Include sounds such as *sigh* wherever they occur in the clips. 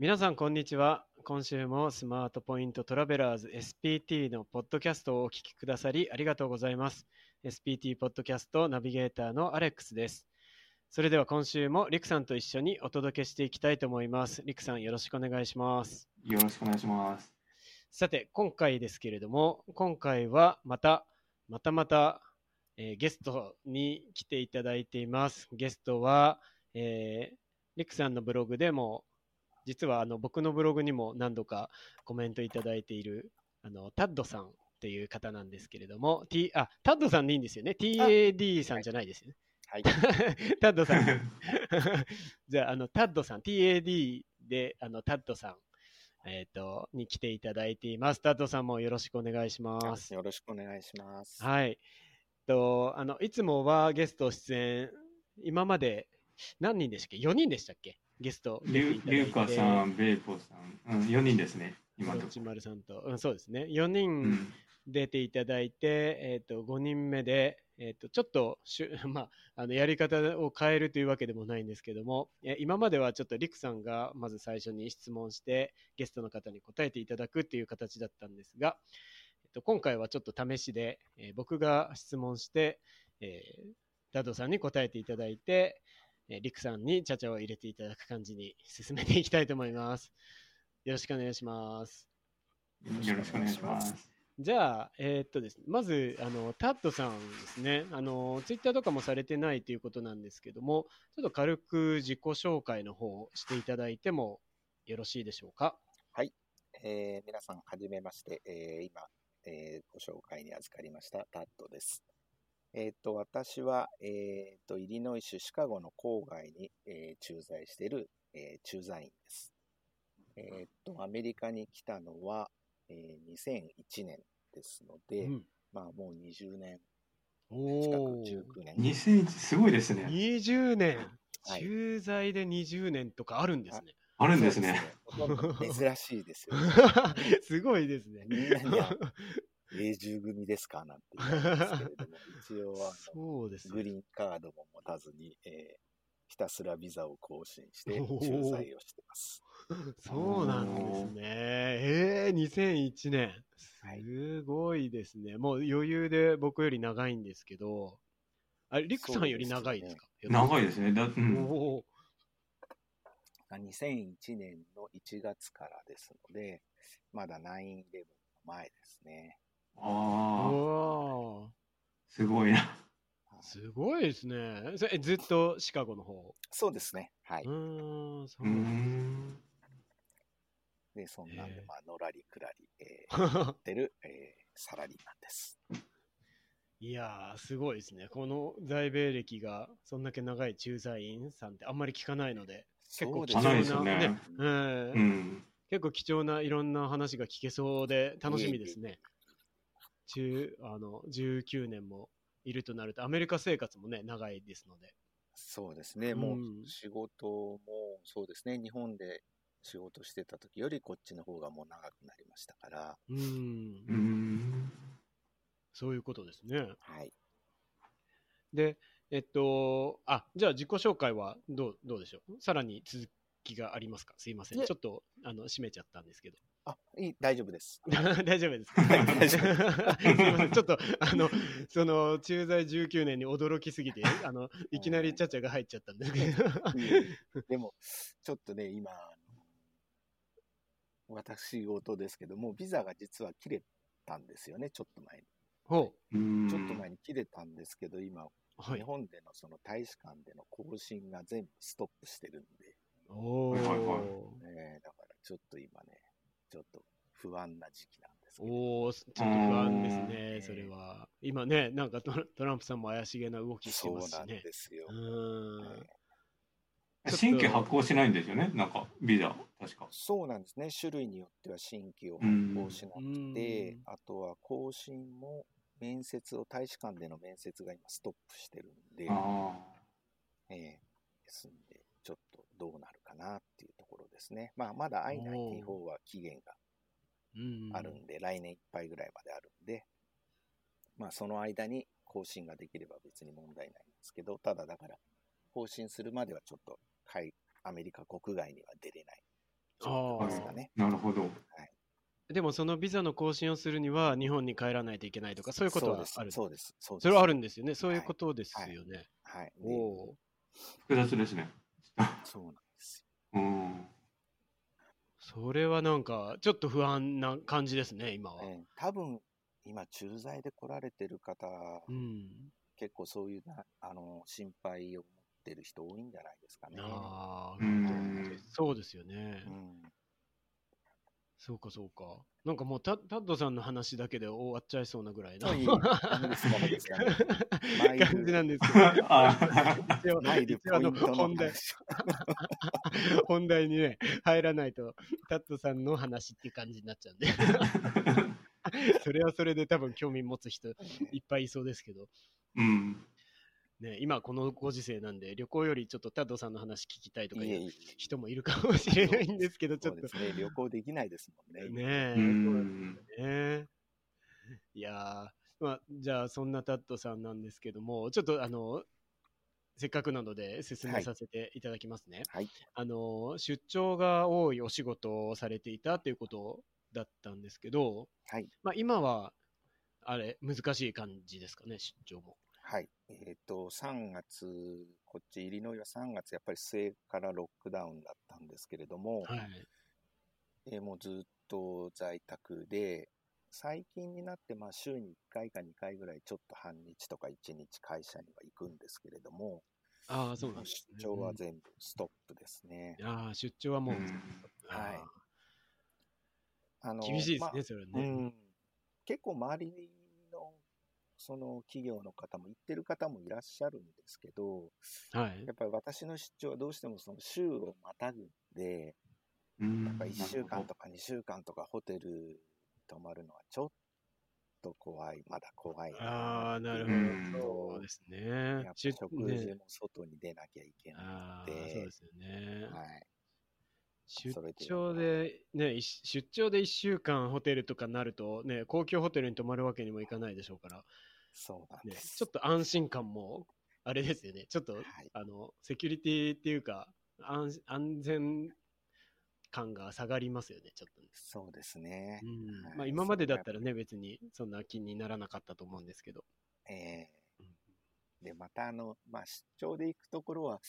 皆さん、こんにちは。今週もスマートポイントトラベラーズ SPT のポッドキャストをお聞きくださりありがとうございます。SPT ポッドキャストナビゲーターのアレックスです。それでは今週もリクさんと一緒にお届けしていきたいと思います。リクさん、よろしくお願いします。よろしくお願いします。さて、今回ですけれども、今回はまた、またまた、えーゲストに来ていただいています。ゲストは、えーリクさんのブログでも、実はあの僕のブログにも何度かコメントいただいている、あの、タッドさんっていう方なんですけれども、T、あ、タッドさんでいいんですよね？TAD さんじゃないですよね？はい。*laughs* タッドさん。*laughs* じゃあ、あの、タッドさん、TAD で、あの、タッドさん、えっ、と、に来ていただいています。タッドさんもよろしくお願いします。よろしくお願いします。はい。と、あの、いつもはゲスト出演、今まで何人でしたっけ ?4 人でしたっけ？ゲスト。リュウカさん、ベイポさん、うん、4人ですね、今のとちこまるさんと、うん、そうですね。4ろ。う人ん、出ていただいて、えっ、と、5人目で、えっ、と、ちょっとしゅ、*laughs* まあ、あの、やり方を変えるというわけでもないんですけども、え今まではちょっとリクさんがまず最初に質問して、ゲストの方に答えていただくっていう形だったんですが、えっと、今回はちょっと試しで、えー僕が質問して、えーダドさんに答えていただいて、えーリクさんにチャチャを入れていただく感じに進めていきたいと思います。よろしくお願いします。よろしくお願いします。じゃあ、えーっとですね、まず、あの、タッドさんですね、あの、ツイッターとかもされてないということなんですけども、ちょっと軽く自己紹介の方をしていただいてもよろしいでしょうか？えー皆さん、はじめまして、えー今、えーご紹介に預かりましたタッドです。えっ、と、私は、えっ、と、イリノイ州シカゴの郊外に、えー駐在している、えー駐在員です。えっ、と、アメリカに来たのは、えー2001年ですので、うん、まあ、もう20年お近く、ー19年。2001、すごいですね。20年、はい駐在で20年とかあるんですね。あるんですね。すね。*laughs* 珍しいですよね。*laughs* すごいですね。みんなには永住組ですかなんて言うんですけれども、*laughs* 一応はそうですね。グリーンカードも持たずに、えーひたすらビザを更新しておー駐在をしてます。そうなんですね。ええ2001年。はいすごいですね。もう余裕で僕より長いんですけど、あれ、リクさんより長いですか？長いですね。だうん、おー2001年の1月からですので、まだ9-11の前ですね。ああ、すごいな。すごいですね。それえずっとシカゴの方？そうですね。はいうーん、そう。で、そんなんでへー、まあ、のらりくらり、えー *laughs* やだってる、えーサラリーマンです。いやー、すごいですね。この在米歴がそんだけ長い駐在員さんってあんまり聞かないので、結構貴重なねねうんうん。結構貴重ないろんな話が聞けそうで楽しみですね。中あの19年もいるとなると、アメリカ生活もね、長いですので。そうですね。もう仕事もそうですね。日本で仕事してた時よりこっちの方がもう長くなりましたから、うんうーん。そういうことですね。はい。で、えっと、あ、じゃあ自己紹介はどうどうでしょう？さらに続きがありますか？すいません。ちょっとあの閉めちゃったんですけど。あ、いい、大丈夫です。*laughs* 大丈夫ですか？はい大丈 *laughs* すいません。ちょっと、あの、その、駐在19年に驚きすぎて、あの、いきなりチャチャが入っちゃったんですけど。うんでも、ちょっとね、今、あの私事ですけども、ビザが実は切れたんですよね、ちょっと前に。ほうちょっと前に切れたんですけど、今、う。はい。日本でのその大使館での更新が全部ストップしてるんで、おはいはいはー。ね、だからちょっと今ね、ちょっと不安な時期なんですけど、おー、ちょっと不安ですうね、んそれは。今ね、なんかトラトランプさんも怪しげな動きしてそうなんますしね。ですよう。ーん。ね新規発行しないんですよね？なんか、ビザ、確か。そうなんですね。種類によっては新規を発行しなくてうん、あとは更新も面接を、大使館での面接が今ストップしてるんで、あええですんどうなるかなっていうところですね。まあ、まだ I94 は期限がうんあるんで、来年いっぱいぐらいまであるんで、まあ、その間に更新ができれば別に問題ないんですけど、ただだから、更新するまではちょっと、はい、アメリカ国外には出れない状況ですかね。なるほど。でもそのビザの更新をするには日本に帰らないといけないとか、そういうことはあるそうです。そうです。それはあるんですよね。そういうことですよね。はい。おでお複雑ですね。*laughs* そうなんですうん。それはなんか、ちょっと不安な感じですね、今は。多分、今、駐在で来られてる方、うん。結構そういうな、あの、心配を持ってる人多いんじゃないですかね。ああ、うんそうですよね。うん。そうか、そうか。なんかもうタ、タッドさんの話だけで終わっちゃいそうなぐらいな *laughs* 感じなんですけど。*laughs* あの本題話。*laughs* 本題にね、入らないと、タッドさんの話っていう感じになっちゃうんで。それはそれで多分興味持つ人いっぱいいそうですけど、うん。ね、今このご時世なんで、旅行よりちょっとタッドさんの話聞きたいとかいう。人もいるかもしれないんですけど、ちょっとですね。旅行できないですもんね。ねえ、うん。ねいやー、まあ、じゃあそんなタッドさんなんですけども、ちょっとあの、せっかくなので進めさせていただきますね。はい。あの、出張が多いお仕事をされていたということだったんですけど、はい。まあ、今は、あれ、難しい感じですかね、出張も。はい。えっ、と、3月、こっち、イリノイは3月、やっぱり末からロックダウンだったんですけれども、はい。えーもうずっと在宅で、最近になって、まあ、週に1回か2回ぐらい、ちょっと半日とか1日会社には行くんですけれども、ああ、そうなんです、ね。出張は全部ストップですね。うんああ、出張はもう、うんはいあの厳しいですね、まあそれはね。うん、結構周りのその企業の方も行ってる方もいらっしゃるんですけど、はいや。っぱり私の出張はどうしてもその週をまたぐんで、うんやっぱ1週間とか2週間とかホテル泊まるのはちょっと怖い、まだ怖いなああ、なるうんほど。そうですね。やっぱ出食ね事も外に出なきゃいけないああ、のそうでで、すよね。はい。出張で、ね、出張で1週間ホテルとかなると、ね、高級ホテルに泊まるわけにもいかないでしょうから、そうなんね、です。ちょっと安心感も、あれですよね、ちょっと、はい。あの、セキュリティっていうか、安安全感が下がりますよね、ちょっとね。そうですねう。んはいまあ、今までだったらね、別にそんな気にならなかったと思うんですけど。えーで、またあの、まあ、出張で行くところは、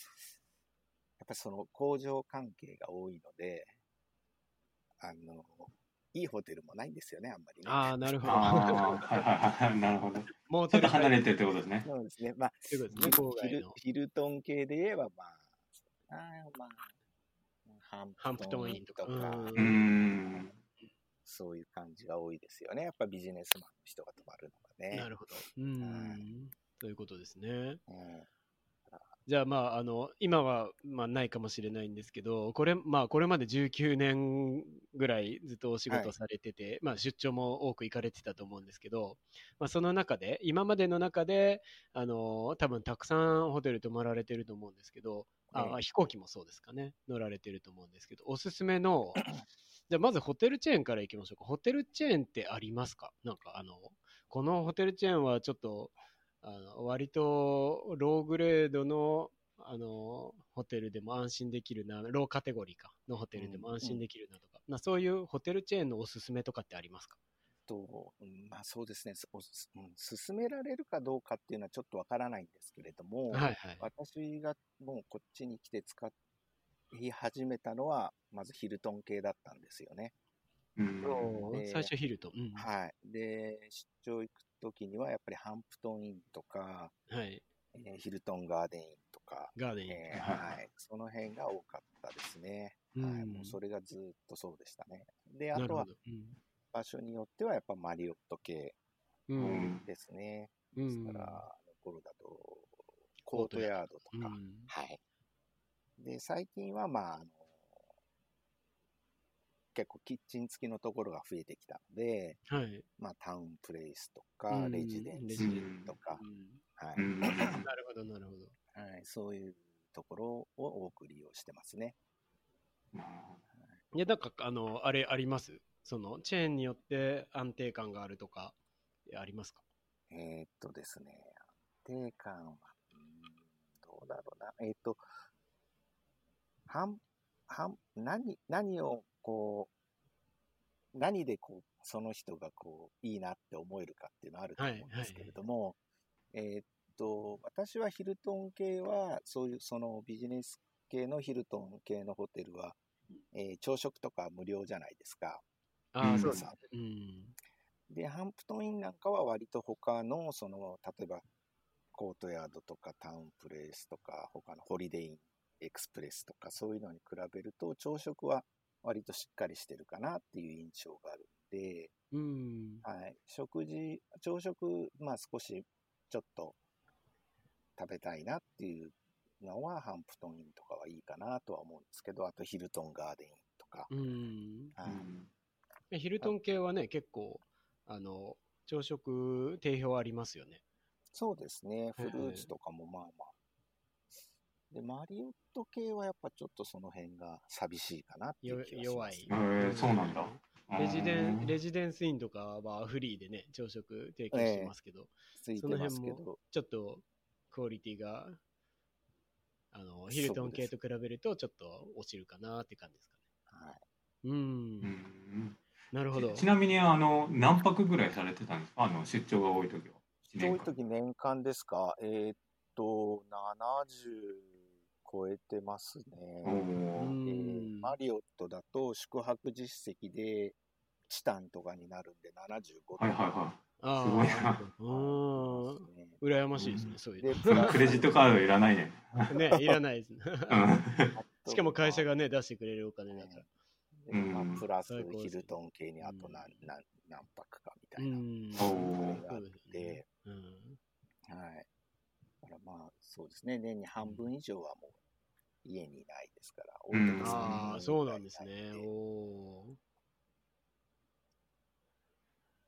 やっぱりその工場関係が多いので、あの、いいホテルもないんですよね、あんまりね。ああ、なるほど。ああ、はいはいはい。なるほど。もうちょっと離れてるってことですね。そうですね。まあ、ってことですね、郊ヒル。ヒルトン系で言えば、まあ、あーまあ、ハハンプトンインとかうん。そういう感じが多いですよね。やっぱビジネスマンの人が泊まるのがね。なるほど。うん。ということですね。うんじゃあまあ、あの、今は、まあ、ないかもしれないんですけど、これ、まあ、これまで19年ぐらいずっとお仕はい。事されてて、まあ、出張も多く行かれてたと思うんですけど、まあ、その中で、今までの中で、あの、多分たくさんホテル泊まられてると思うんですけど、あ、ええ飛行機もそうですかね、乗られてると思うんですけど、おすすめの、じゃあまずホテルチェーンから行きましょうか。ホテルチェーンってありますか？なんかあの、このホテルチェーンはちょっと、あの割とローグレードのあのホテルでも安心できるな、ローカテゴリーかのホテルでも安心できるなとか、まあ、そういうホテルチェーンのおすすめとかってありますか？と、うんまあそうですね、おすうん進められるかどうかっていうのはちょっとわからないんですけれども、はいはい。私がもうこっちに来て使い始めたのは、まずヒルトン系だったんですよね。うんで最初ヒルトン。うんはい。で、出張行くときには、やっぱりハンプトンインとか、はい。えーヒルトンガーデンインとか、ガーデンイン。えーはいはい、その辺が多かったですね。うんはい、もうそれがずっとそうでしたね。で、あとは。場所によってはやっぱマリオット系。ですね。うんですから、あの頃だと、コートヤードとか、うんはい。で、最近はまあ、あの、結構キッチン付きのところが増えてきたので、はい。まあ、タウンプレイスとうか、んレジデンスレジデンとか、うんはい、うん *laughs* なるほど、なるほど。はい、そういうところを多く利用してますね。いや、なんか、あの、あれあります？その、チェーンによって安定感があるとか、ありますか？えーっとですね、安定感は、どうだろうな。えーっと、ハン、はん何、何をこう、何でこう、その人がこう、いいなって思えるかっていうのはあると思うんですけれども、えーっと、私はヒルトン系は、そういう、そのビジネス系のヒルトン系のホテルは、えー朝食とか無料じゃないですか。あそうですね。うん。で、ハンプトンインなんかは割と他の、その、例えば、コートヤードとかタウンプレイスとか、他のホリデインエクスプレスとか、そういうのに比べると、朝食は割としっかりしてるかなっていう印象があるんで、うん。はい。食事、朝食、まあ少しちょっと食べたいなっていうのは、ハンプトンインとかはいいかなとは思うんですけど、あとヒルトンガーデンインとか。うん。はいうんヒルトン系はね、結構、あの、朝食定評ありますよね。そうですね。ええフルーツとかもまあまあ。で、マリオット系はやっぱちょっとその辺が寂しいかなっていよう気がします、弱い。へえそうなんだ。レジデン、レジジデンスインとかはフリーでね、朝食提供してますけど、ついてその辺もど、ちょっとクオリティが、あの、ヒルトン系と比べるとちょっと落ちるかなって感じですかね。はい。うん。うんなるほど。ちちなみに、あの、何泊ぐらいされてたんですか？あの、出張が多い時は。一そうい年間う時年間ですか？えーっと、70超えてますね。えんー。マリオットだと宿泊実績でチタンとかになるんで75とか。はいはいはあすごいなーうん。ですね羨ましいですね、そういう。クレジットカードいらないね。*laughs* ね、いらないですね。うん *laughs* しかも会社がね、出してくれるお金だから。でまうんあ、プラスヒルトン系にあと何,、うん何何泊かみうたいな。ん。おーがあっそうですてね、うん。はい。だからまあ、そうですね。年に半分以上はもう家にいないですから、うん三ああ、分そうないんですね。おー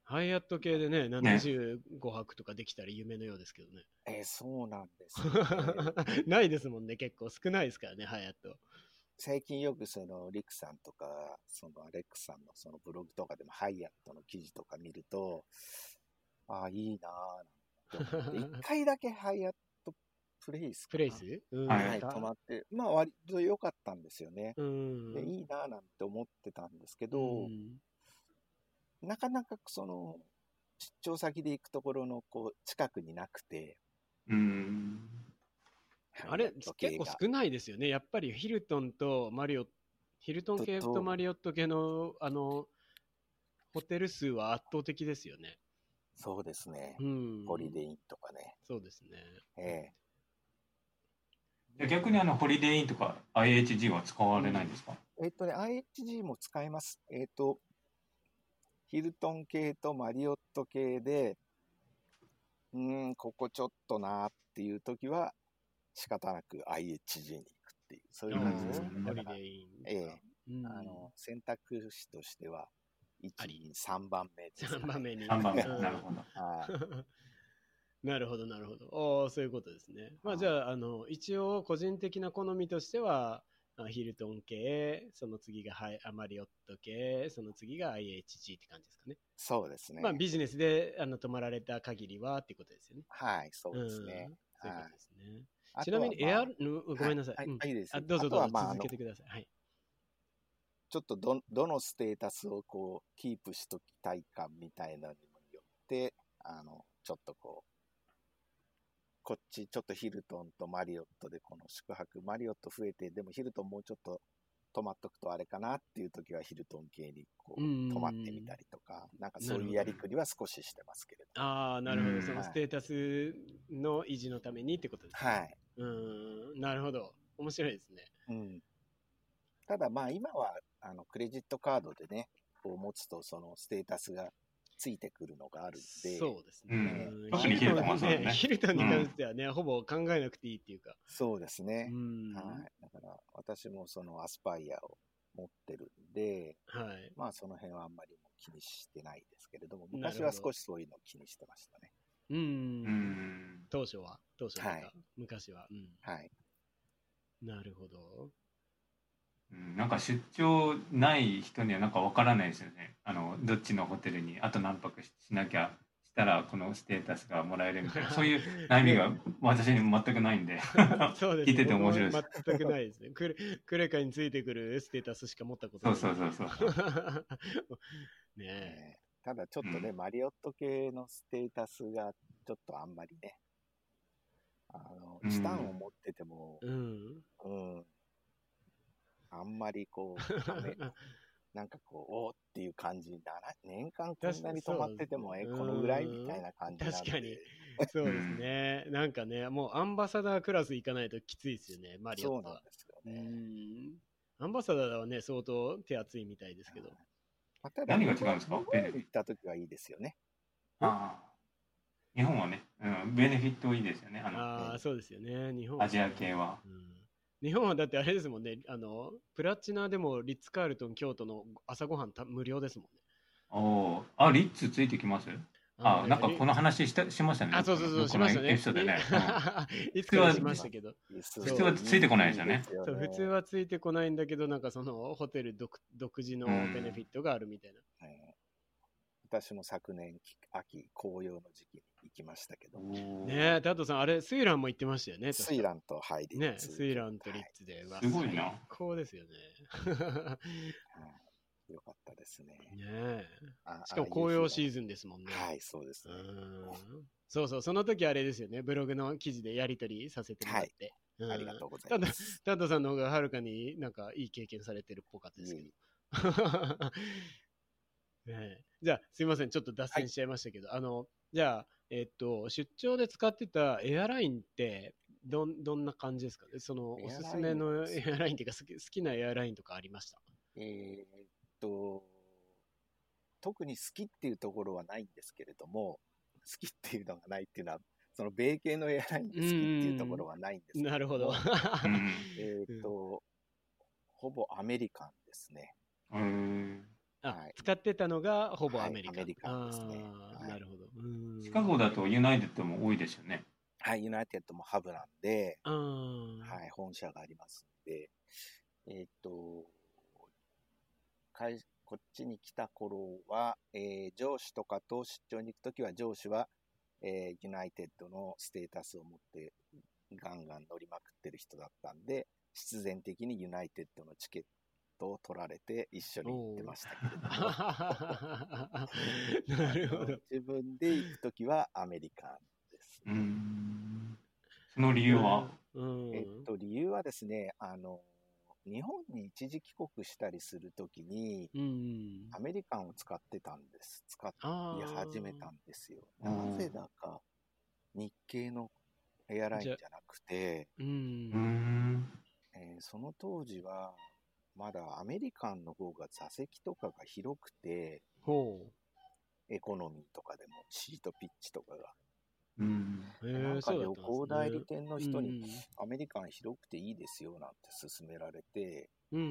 ハイアット系でね、75泊とかできたら夢のようですけどね。えーそうなんですよね、*laughs* ないですもんね、結構少ないですからね、ハイアット。最近よくそのリクさんとか、そのアレックさんのそのブログとかでもハイアットの記事とか見ると、ああ、いいなぁ *laughs* 一回だけハイアットプレイスプレイス？うん。はいはい、泊まって、まあ割と良かったんですよね。うん。でいいなぁなんて思ってたんですけうど、んなかなかその、出張先で行くところのこう近くになくて、うん。あれ、結構少少ないですよね。やっぱりヒルトンとマリオ、ヒルトン系とマリオット系の、あの、ホテル数は圧倒的ですよね。そうですねう。ん。ホリデインとかね。そうですね。えで逆にあの、ホリデーインとか IHG は使われないんですか？ええっとね、IHG も使えます。えっと、ヒルトン系とマリオット系で、うーん、ここちょっとなーっていう時は、仕方なく IHG に行くっていう、そういう感じですね。うんホリデーイン。ええうんあの、選択肢としては、1あり、3番目です、3番目に。?3 番目。う *laughs* んなるほど。はい。なるほど、なるほど。ああ、そういうことですね。まあ、じゃあ、あの、一応、個人的な好みとしては、あヒルトン系、その次がハイアマリオット系、その次が IHG って感じですかね。そうですね。まあ、ビジネスであの泊まられた限りはっていうことですよね。はい、そうですね。うんそういうことですね。あとちなみに、エはまあごめんなさい。はい、うんはいいいですあどうぞどうぞ、まあ続けてください。はい。ちょっとど、どのステータスをこう、キープしときたいかみたいなのにもよって、あの、ちょっとこう、こっち、ちょっとヒルトンとマリオットでこの宿泊、マリオット増えて、でもヒルトンもうちょっと泊まっとくとあれかなっていう時はヒルトン系にこう、うん泊まってみたりとか、なんかそういうやりくりは少ししてますけれど。ああ、なるほど。うんそのステータスの維持のためにってことですね。はい。うん、なるほど。面白いですね。うん。ただまあ今は、あの、クレジットカードでね、こう持つとそのステータスがついてくるのがあるんで、そうですね。うんヒルトンねヒルトンに関してはね、ほぼ考えなくていいっていうか。そうですね。うん。はい。だから、私もそのアスパイアを持ってるんで、はい。まあその辺はあんまりも気にしてないですけれども、昔は少しそういうのを気にしてましたね。うん。うん。当初は、当初というか、はい昔は。うん。はい。なるほど。うんなんか出張ない人にはなんかわからないですよね。あの、どっちのホテルにあと何泊ししなきゃしたらこのステータスがもらえるみたいな、*laughs* そういう悩みが私に全くないんで。*laughs* そうです聞いてて面白いです全くないですね。クレクレカについてくるステータスしか持ったことそない。うそうそうそう。*laughs* ねただちょっとね、うんマリオット系のステータスがちょっとあんまりね、あの、うんチタンを持ってても、うん。うん、あんまりこう、*laughs* なんかこう、おーっていう感じになら、年間こんなに止まってても、*laughs* え、このぐらいみたいな感じな。確かにそうですね。なんかね、もうアンバサダークラス行かないときついですよね、マリオットは。そうなんですようね。ん。アンバサダーはね、相当手厚いみたいですけど。まあただ何が違うんですか？日本に行った時はいいですよね。ああ日本はね、うん、ベネフィットいいですよね、あのああ、そうですよね。日本アジア系は。うん日本はだってあれですもんね、あの、プラチナでもリッツ・カールトン京都の朝ごはんた無料ですもんね。おお、あ、リッツついてきます？あ、なんかこの話したしましたね。あ、そうそうそう、しましたね。エピソードでね。*laughs* いつかしましたけど。普普通はついてこないですよねそう普通はついてこないんだけど、なんかそのホテル独独自のベネフィットがあるみたいな。えー私も昨年、き秋、紅葉の時期に行きましたけど、うんねえ、タトさん、あれ、スイランも行ってましたよね。スイランとハイリッね、ツスイランとリッツで。わすごいな最高ですよね。はいよかったですね。ねしかも紅葉シーズズンですもんね。はい、そうですうね。ん。そうそう、その時あれですよね。ブログの記事でやり取りさせてもらって。うんありがとうございます。タトさんの方がはるかになんかいい経験されてるっぽかったですけどいえい。*laughs* ねえじゃあ、すいません。ちょっと脱線しちゃいましたけど、あの、じゃあ、えっと、出張で使ってたエアラインって、どん、どんな感じですか？ねその、おすすめのエアラインっていうか、好き好きなエアラインとかありました？えーっと、特に好きっていうところはないんですけれども、好きっていうのがないっていうのは、その米系のエアラインで好きっていうところはないんですけれどもなるほど。うんえーっと、ほぼアメリカンですね。うんあ、はい。使ってたのがほぼアメリカ。はいアメリカンですね。なるほど。うん。シカゴだとユナイテッドも多いですよね。はい、ユナイテッドもハブなんで、はい、本社がありますんで、えーっと、会こっちに来た頃は、えー上司とかと出張に行くときは、上司は、えーユナイテッドのステータスを持って、ガンガン乗りまくってる人だったんで、必然的にユナイテッドのチケットを取られて一緒に行ってましたけれども。*laughs* なるほど。自分で行くときはアメリカンです。うん。その理由は、うん、えっと、理由はですね、あの、日本に一時帰国したりするときに、うん。アメリカンを使ってたんです。使い始めたんですよ。うんなぜだか、日系のエアラインじゃなくて、う。うんん。えーその当時は、まだアメリカンの方が座席とかが広くて、ほエコノミーとかでもシートピッチとかが。うん。なんか旅行代理店の人に、うんアメリカン広くていいですよなんて勧められて、うんう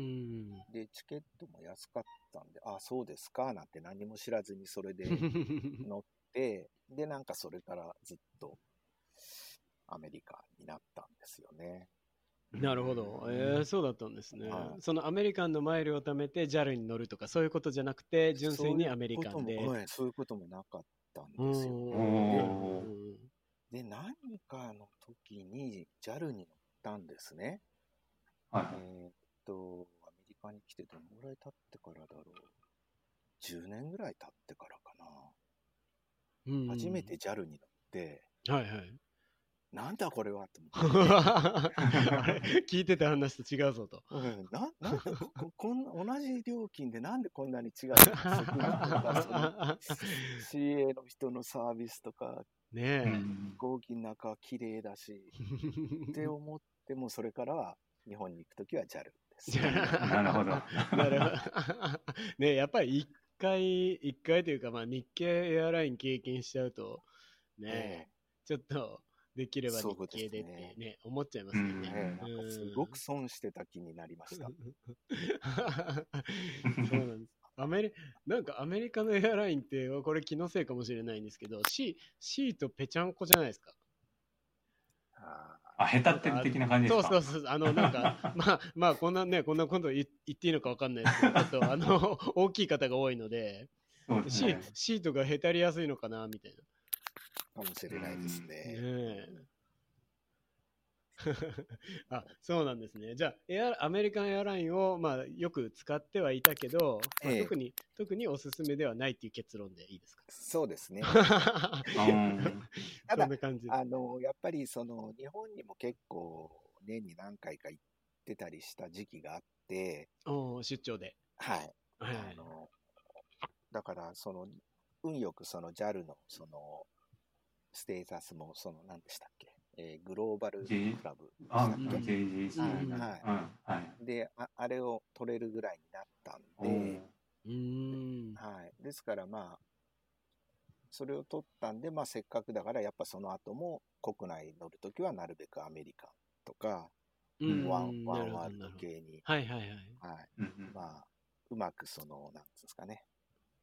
んで、チケットも安かったんで、あ、そうですかなんて何も知らずにそれでうん。乗って、で、なんかそれからずっとアメリカになったんですよね。*laughs* なるほど。えー、そうだったんですねは。いそのアメリカンのマイルを貯めて JAL に乗るとかそういうことじゃなくて、純粋にアメリカンで。そういうこともはいそういうこともなかったんうんですよ。おで、何かの時に JAL に乗ったんですね。はいはい。えーっと、アメリカに来てどのぐらい経ってからだろう。10年ぐらい経ってからかな。うん初めて JAL に乗って、はいはい。なんだこれはと思って。*laughs* 聞いてた話と違うぞと。うん、ななんでこ *laughs* 同じ料金でなんでこんなに違うの *laughs* CA の人のサービスとかねえ。うん飛行機の中は綺麗だしって思ってもそれからは日本に行くときは JAL です。なるほど。なるほど。ねやっぱり一回、一回というか、まあ日系エアライン経験しちゃうと、ね、えちょっとできれば日系でってね、思っちゃいますようんね。えええなんかすごく損してた気になりました。*laughs* そうなんです。アメリなんかアメリカのエアラインって、これ気のせいかもしれないんですけど、シシートぺちゃんこじゃないですか？ああ、下手ってる的な感じですか？そうそうそう、あの、なんか、*laughs* まあ、まあ、こんなね、こんなこと言言っていいのかわかんないですけど、ちょっと、あの、*laughs* 大きい方が多いので、シそうですね。シートがへたりやすいのかな、みたいな。かもしれないですね。*laughs* あ、そうなんですね。じゃあ、エアアメリカンエアラインを、まあ、よく使ってはいたけど、まあええ特に、特におすすめではないっていう結論でいいですか？そうですね。*laughs* ただんな感じで。あの、やっぱりその、日本にも結構年に何回か行ってたりした時期があって、おー出張で。はい。はいあの、だから、その、運よくその JAL のその、ステータスも、その、何でしたっけ、えーグローバルクラブであ、したっけ？JGC。はいはい。であ、あれを取れるぐらいになったんおで、ーうーん。はい。ですからまあ、それを取ったんで、まあせっかくだから、やっぱその後も国内乗るときはなるべくアメリカンとか、うんワン、ワンワールド系に、はいはいはい。はい。うんうんまあ、うまくその、なんつうんですかね、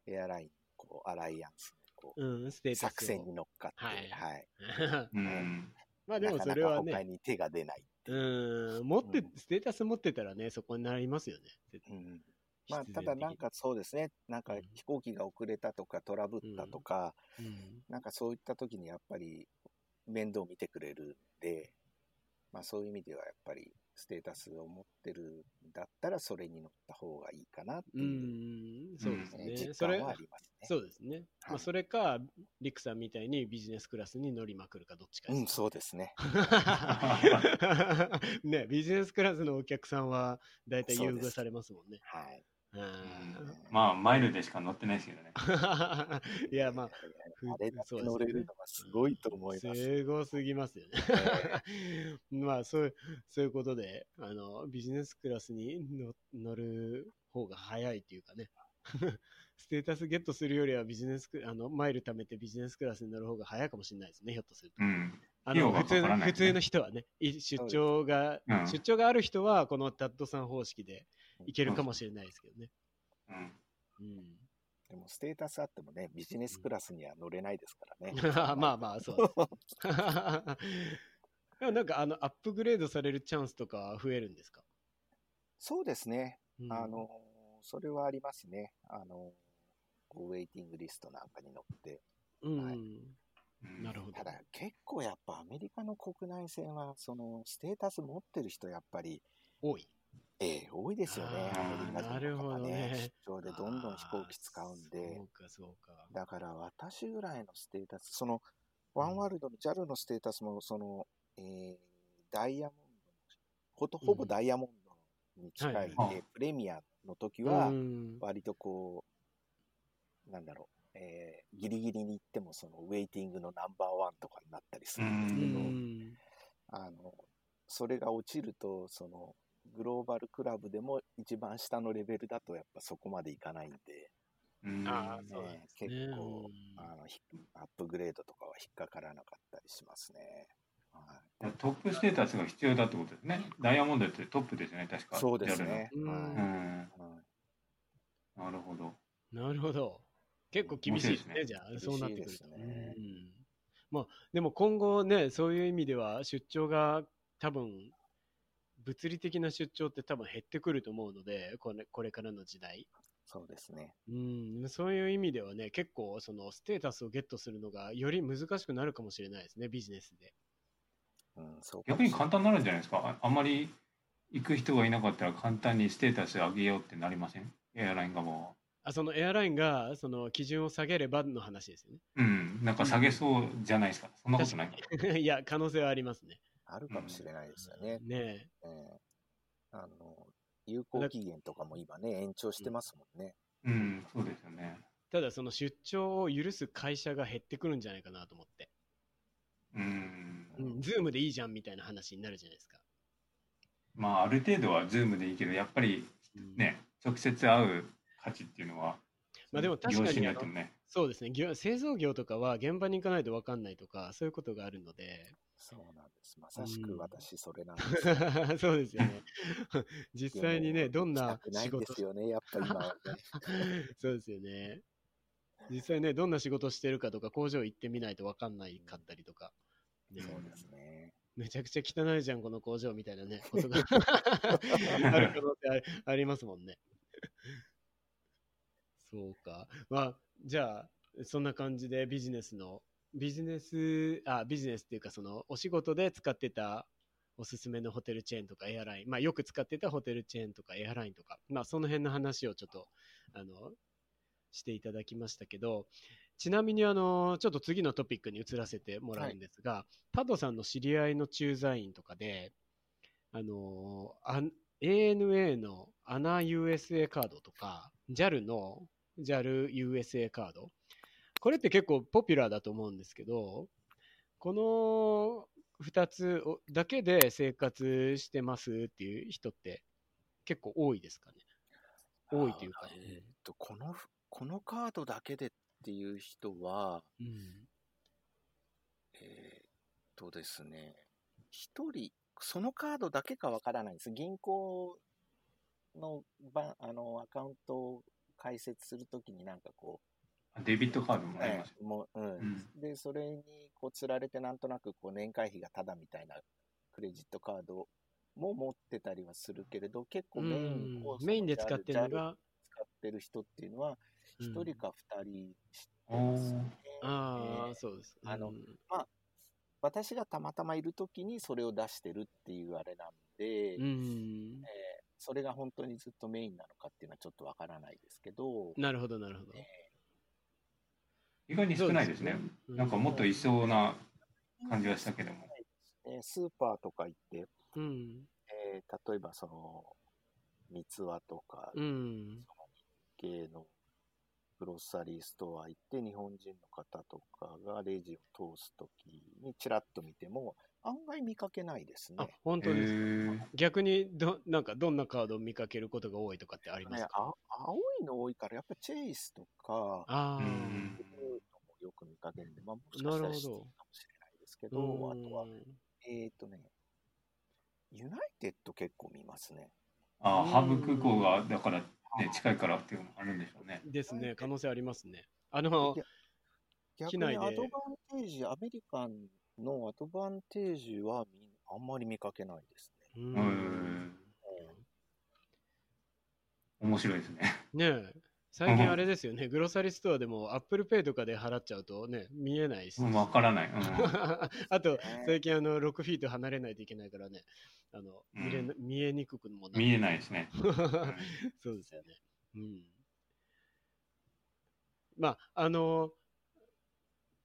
エアライン、こう、アライアンスの、こうん、ステう、ータスを。作戦に乗っかって、はいはい。*laughs* うん。まあでもなかなかそれはね、他に手が出ない。うん、持って、うんステータス持ってたらね、そこになりますよね。うん。まあ、ただなん的かそうですね、なんかうん飛行機が遅れたとかトラブったとか、にうんなんかそういった時にやっぱり面倒見てくれるんで、まあそういう意味ではやっぱりステータスを持ってるんだったらそれに乗った方がいいかなってういう、ん、そうですね。えー実それ感はありますね。そうですね。まあ、はいそれか、リクさんみたいにビジネスクラスに乗りまくるか、どっちかですうん、そうですね。*laughs* ね、ビジネスクラスのお客さんは大体優遇されますもんね。はい。うんまあ、マイルでしか乗ってないですけどね。*laughs* いや、まあ、ふ乗れるのはすごいと思います。すごすぎますよね。*laughs* まあ、そう、そういうことで、あの、ビジネスクラスに乗乗る方が早いっていうかね。*laughs* ステータスゲットするよりはビジネスク、あの、マイル貯めてビジネスクラスに乗る方が早いかもしれないですね、ひょっとすると。うん。あの普通の、普通の人はね、い出張が、うん出張がある人は、このタッドさん方式でいけるかもしれないですけどね。うん。うん。でもステータスあってもね、ビジネスクラスには乗れないですからね。まあまあ、そうです。*laughs* なんか、あの、アップグレードされるチャンスとかは増えるんですか、そうですね。うんあの、それはありますね。あの、ウェイティングリストなんかに乗って。うん、はいうんなるほどた。だ結構やっぱアメリカの国内線は、そのステータス持ってる人やっぱり、多い。ええ多いですよね。アメリカなるほど人の方ねね。出張でどんどん飛行機使うんあでー。そうか、そうか。だから私ぐらいのステータス、その、ワンワールドの JAL のステータスも、その、えーダイヤモンド、ほとほぼダイヤモンドに近いはいで、はいプレミアの時はう、ん割とこう、なんだろう、えーギリギリに行っても、その、ウェイティングのナンバーワンとかになったりするんですうけど、ん。あの、それが落ちると、その、グローバルクラブでも一番下のレベルだと、やっぱそこまでいかないんで、うんあそうなんです結ね構うんあのひアップグレードとかは引っかからなかったりしますね。はいトップステータスが必要だってことですね。ダイヤモンドってトップですよね、確か。そうですね。うんなるほど。なるほど。結構厳しいですね、すねじゃあ、そうなってくると。ねうんまあ、でも今後ね、そういう意味では出張が多分、物理的な出張って多分減ってくると思うので、これこれからの時代。そうですね。うん、そういう意味ではね、結構そのステータスをゲットするのがより難しくなるかもしれないですね、ビジネスで。うん、そう逆に簡単になるんじゃないですか？ああんまり行く人がいなかったら簡単にステータス上げようってなりません？エアライン側は。あそのエアラインがその基準を下げればの話ですようん。なんか下げそうじゃないですか？そんなことない。*laughs* いや、可能性はありますね。あるかもしれないですよね。ねええあの有効期限とかも今ね、延長してますもんね。うん、そうですよね。ただその出張を許す会社が減ってくるんじゃないかなと思って。うん。うん、ズームでいいじゃんみたいな話になるじゃないですか。まあ、ある程度はズームでいいけど、やっぱりうんね、直接会う価値っていうのは、まあでも確かに業種によってもね。そうですね業製造業とかは現場に行かないと分かんないとかそういうことがあるのでそうなんです。まさしく私、それなんです。*laughs* そうですよね *laughs* 実際にねどんな仕事んですよね、やっぱね。*laughs* そうですよね実際ねどんな仕事してるかとか工場行ってみないと分かんないかったりとか、ねそうですね。めちゃくちゃ汚いじゃんこの工場みたいなねことがある可能性ありありますもんねそうかまあじゃあそんな感じでビジネスのビジネス、あ、ビジネスっていうか、その、お仕事で使ってたおすすめのホテルチェーンとかエアライン、まあ、よく使ってたホテルチェーンとかエアラインとか、まあ、その辺の話をちょっと、あの、していただきましたけど、ちなみに、あの、ちょっと次のトピックに移らせてもらうんですが、タドさんの知り合いの駐在員とかで、あの、あ ANA の ANAUSA カードとか、JAL の JAL USA カード、これって結構ポピュラーだと思うんですけど、この2つをだけで生活してますっていう人って結構多いですかね？多いというか。えーっと、この、このカードだけでっていう人は、うん。えーっとですね、一人、そのカードだけかわからないです。銀行のばあのアカウントを開設するときになんかこデビットカードもう、あります。ええもううんうんで、それにこう釣られてなんとなくこう年会費がタダみたいなクレジットカードも持ってたりはするけれど、結構メインをうんメインで使ってるのが、使ってる人っていうのは、うん一人か二人知っておますねー。ああ、ええそうです。あのうん私がたまたまいるときにそれを出してるっていうあれなんで、うん。えーそれが本当にずっとメインなのかっていうのはちょっとわからないですけど、なるほど、なるほど。意外に少ないですね。うなんかもっといそうな感じはしたけども。えースーパーとか行って、うん。えー例えばその、三つ輪とか、うん。系のグロッサリーストア行って、日本人の方とかがレジを通すときにちらっと見ても、案外見かけないですあね。、本当ですか？逆にど、なんか、どんなカードを見かけることが多いとか？ってありますねか、あ青いの多いから、やっぱチェイスとか、あく見かけるんで、まあ、もしかしたら知ってるかもしれないですけど、あとは、えっ、とね、ユナイテッド結構見ますね。あーハーブ空港が、だから、ね、近いからっていうのもあるんでしょうね。ですね、可能性ありますね。あの逆機内でにアドバンテージ、アメリカンのアドバンテージはみあんまり見かけないですううんん。面白いですね。ねえ、最近あれですよね、グロサリーストアでも Apple Pay とかで払っちゃうとね、見えないし。うんわからない。うん *laughs* あと、ね最近あの、6フィート離れないといけないからね、あの、見れ見えにくくもな見えないですね。*laughs* そうですよね。うん。まあ、あの、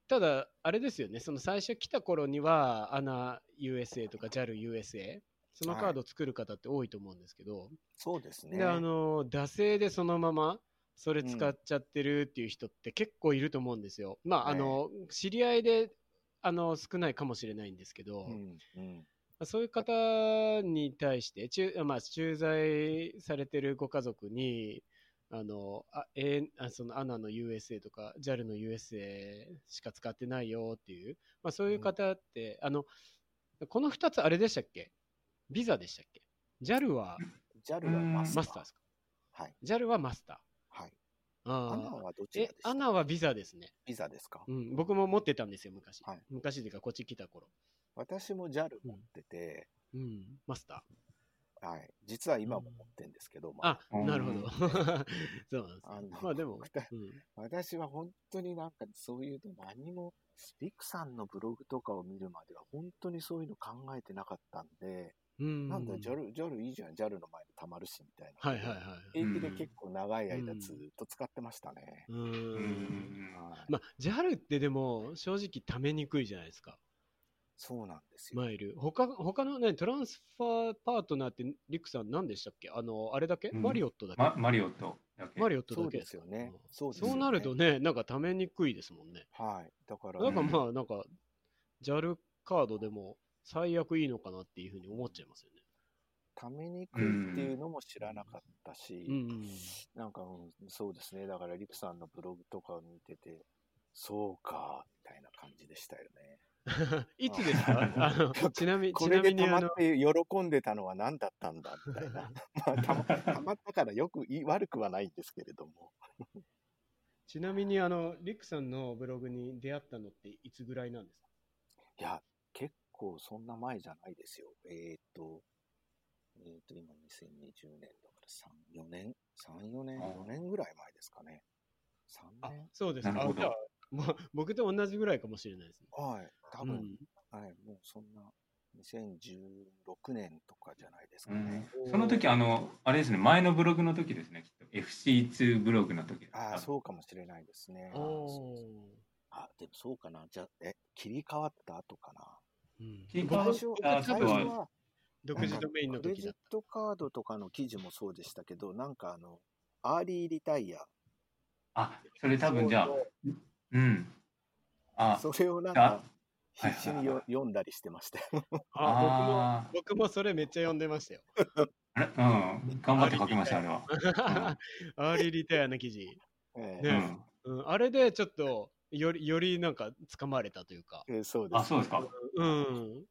ただ、あれですよね、その最初来た頃には、アナ USA とか JAL USA、そのカードを作る方って多いと思うんですけど、そうですね。で、あの、惰性でそのまま、それ使っちゃってるっていう人って結構いると思うんですよ。まあ、あの、知り合いで、あの、少ないかもしれないんですけど、うんそういう方に対して、駐まあ、駐在されてるご家族に、あの、あえーあそのアナの USA とか JAL の USA しか使ってないよっていう、まあ、そういう方って、あの、この2つあれでしたっけ？ビザでしたっけ ?JAL は JAL はマスター。ですか？はい。?JAL はマスタ。アあナはどちらえでし、た？アナはビザですね。ビザですか、うん、僕も持ってたんですよ、昔。はい昔というか、こっち来た頃。私も JAL 持ってて、うん、マスター？はい。実は今も持ってるんですけど、まあ、あ、うんなるほど。*laughs* そうなんですあ。まあでも、うん私は本当になんかそういうの何も、リクさんのブログとかを見るまでは本当にそういうの考えてなかったんで、うん。なんだ、JAL、JAL いいじゃん、JAL の前に溜まるし、みたいな。はいはいはい。平気で結構長い間ずっと使ってましたね。う。うんんはいまあ、JAL ってでも、正直貯めにくいじゃないですか。そうなんですよ。マイル。他、他のね、トランスファーパートナーって、リックさん何でしたっけ？あの、あれだけ、うんマリオットだけ、ま、マリオットだけ。マリオットそうでだけですよねうん。そうですよねそうなるとね、なんか貯めにくいですもんね。はい。だから、なんかまあ、なんか、JAL カードでも最悪いいのかなっていうふうに思っちゃいますよね。ためにくいっていうのも知らなかったし、うん。なんか、うんそうですね。だから、リクさんのブログとかを見てて、そうか、みたいな感じでしたよね。*laughs* いつですか？あの、*laughs* ちなみこちれで溜まっなみにあの、て喜んでたのは何だったんだ、みたいな。まあ、たま溜まったからよく悪くはないんですけれども。*laughs* ちなみにあの、リックさんのブログに出会ったのっていつぐらいなんですか？いや、結構そんな前じゃないですよ。えーっと、えーっと、今2020年だから3、4年 ?3、4年、あー4年ぐらい前ですかね。3あ年、そうですか。じゃあ僕と同じぐらいかもしれないですね。はい。多分、うんはい。もうそんな、2016年とかじゃないですかうんね。その時あの、あれですね、前のブログの時ですね、きっと。FC2 ブログの時。ああ、そうかもしれないですね。あ、でもそうかな。じゃあ、え、切り替わった後かな。最初は、独自ドメインのクレジットカードとかの記事もそうでしたけど、なんかあの、アーリーリタイア。あ、それ多分じゃあ、うん。あ、それをなんあか、必死によはいはいはい読んだりしてました。ああ僕も、僕もそれめっちゃ読んでましたよ。あれ？うん。頑張って書きました、あれは。*laughs* アーリーリタイアの記事。えねうん。うん、あれでちょっと、より、よりなんか掴まれたというか。ええそうです。あ、そうですか。うん。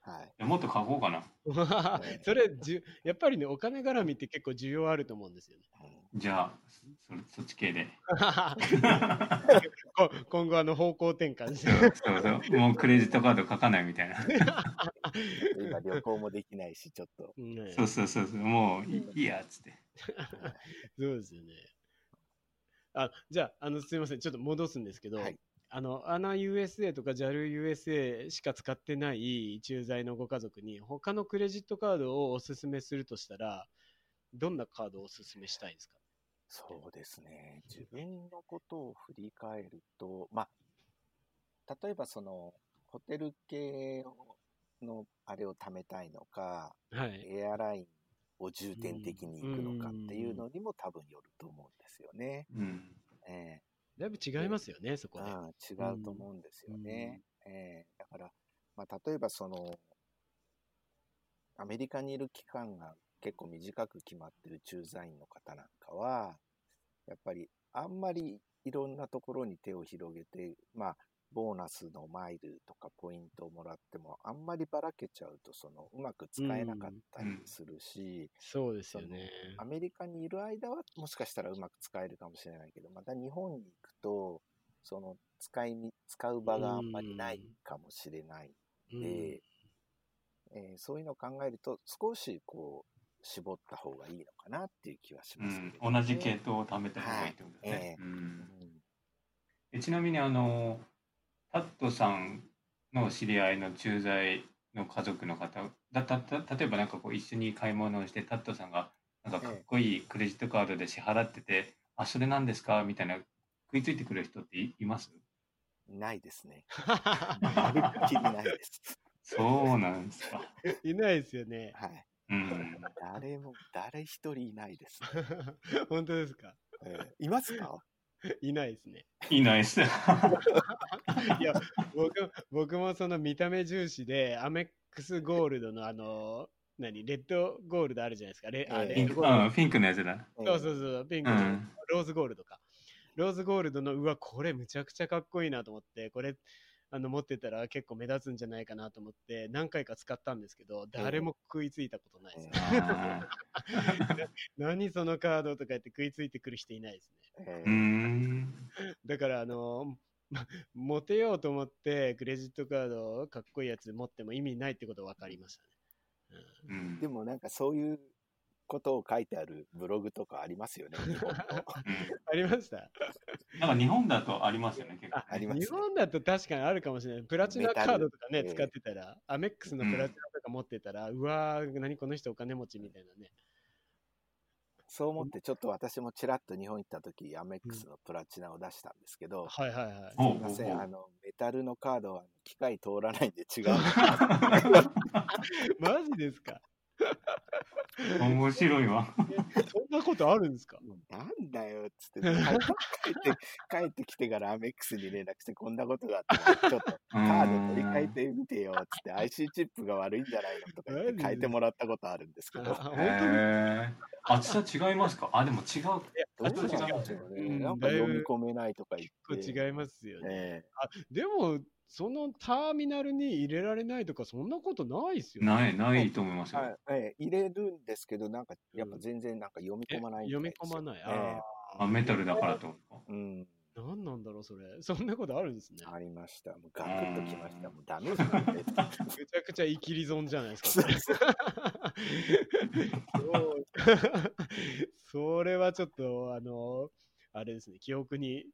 はい。もっと書こうかな。*laughs* それじゅ、やっぱりね、お金絡みって結構需要あると思うんですよね。うんじゃあ、それそっち系で。*laughs* こ今後あの方向転換して。そうそう。もうクレジットカード書かないみたいな。今旅行もできないし、ちょっと。ねそうそうそうそう。もういいいいや、つって。*laughs* そうですよね。あ、じゃあ、あの、すみません。ちょっと戻すんですけど、はいあの、ANA USA とか JAL USA しか使ってない駐在のご家族に、他のクレジットカードをおすすめするとしたら、どんなカードをおすすめしたいですか？そうですね。自分のことを振り返ると、まあ、例えばその、ホテル系のあれを貯めたいのか、はい。エアラインを重点的に行くのかっていうのにも多分よると思うんですよね。うん。えだいぶ違いますよね、そこで。えああ違うと思うんですよね。ええだから、まあ、例えばその、アメリカにいる期間が結構短く決まってる駐在員の方なんかは、やっぱりあんまりいろんなところに手を広げて、まあ、ボーナスのマイルとかポイントをもらっても、あんまりばらけちゃうと、その、うまく使えなかったりするし、そうですよね。アメリカにいる間はもしかしたらうまく使えるかもしれないけど、また日本に行くと、その使いに、使う場があんまりないかもしれないうん。んで、えーそういうのを考えると少しこう、絞った方がいいのかなっていう気はしうんますけれど、同じ系統を貯めた方がいいってことですね。はい。ええうんうん。えちなみにあのタットさんの知り合いの駐在の家族の方だたた例えばなんかこう一緒に買い物をしてタットさんがなんかかっこいいクレジットカードで支払ってて「あそれなんですか?」みたいな食いついてくる人っていいます？ないですね。まるっきりないです。そうなんですか。*laughs* いないですよね。はい。うん。誰も、誰一人いないです、ね *laughs* 本当ですか？えーいますか？*laughs* いないですね。いないです。*laughs* いや、僕、僕もその見た目重視で、アメックスゴールドのあの、何、レッドゴールドあるじゃないですか。レあええピンクレッドゴールドうんピンクのやつだ。えーそうそうそう、ピンクの、うん。ローズゴールドか。ローズゴールドの、うわ、これむちゃくちゃかっこいいなと思って、これ、あの、持ってたら結構目立つんじゃないかなと思って、何回か使ったんですけど、誰も食いついたことないです。あ *laughs* 何そのカードとか言って食いついてくる人いないですね。だから、あの、まモテようと思って、クレジットカードかっこいいやつ持っても意味ないってこと分かりましたね。うんでもなんかそういうことを書いてあるブログとかありますよね、*laughs* 日本 *laughs* ありました？なんか日本だとありますよね、結構あ。ありますね日本だと確かにあるかもしれない。プラチナカードとかね、使ってたら、アメックスのプラチナとか持ってたら、うわー、何この人お金持ちみたいなね。そう思ってちょっと私もちらっと日本行った時、アメックスのプラチナを出したんですけど、はいはいはい。ほうすいません、あの、メタルのカードは機械通らないんで違う。*laughs* マジですか？*laughs* 面白いわ。そんなことあるんですか？なんだよっつって、帰って帰って帰ってきてからアメックスに連絡してこんなことがあったちょっと *laughs* カード取り替えてみてよっつって IC チップが悪いんじゃないのとか言って変えてもらったことあるんですけど、あ本当へー厚さ違いますか？あ、でも違う。どうなんでしょううんね。なんか読み込めないとか言って。結構違いますよね。えあでも、そのターミナルに入れられないとか、そんなことないですよね。ない、ないと思いますよ。えはいええ入れるんですけど、なんかやっぱ全然なんか読み込まないみた読み込まない。えああ、メタルだからとですかえうん、あ、なんなんだろう、それ。そんなことあるんですね。ありました。もうガクッときました。もうダメです。*laughs* めちゃくちゃ生きり損じゃないですか。*laughs* それはちょっと、あの、あれですね、記憶に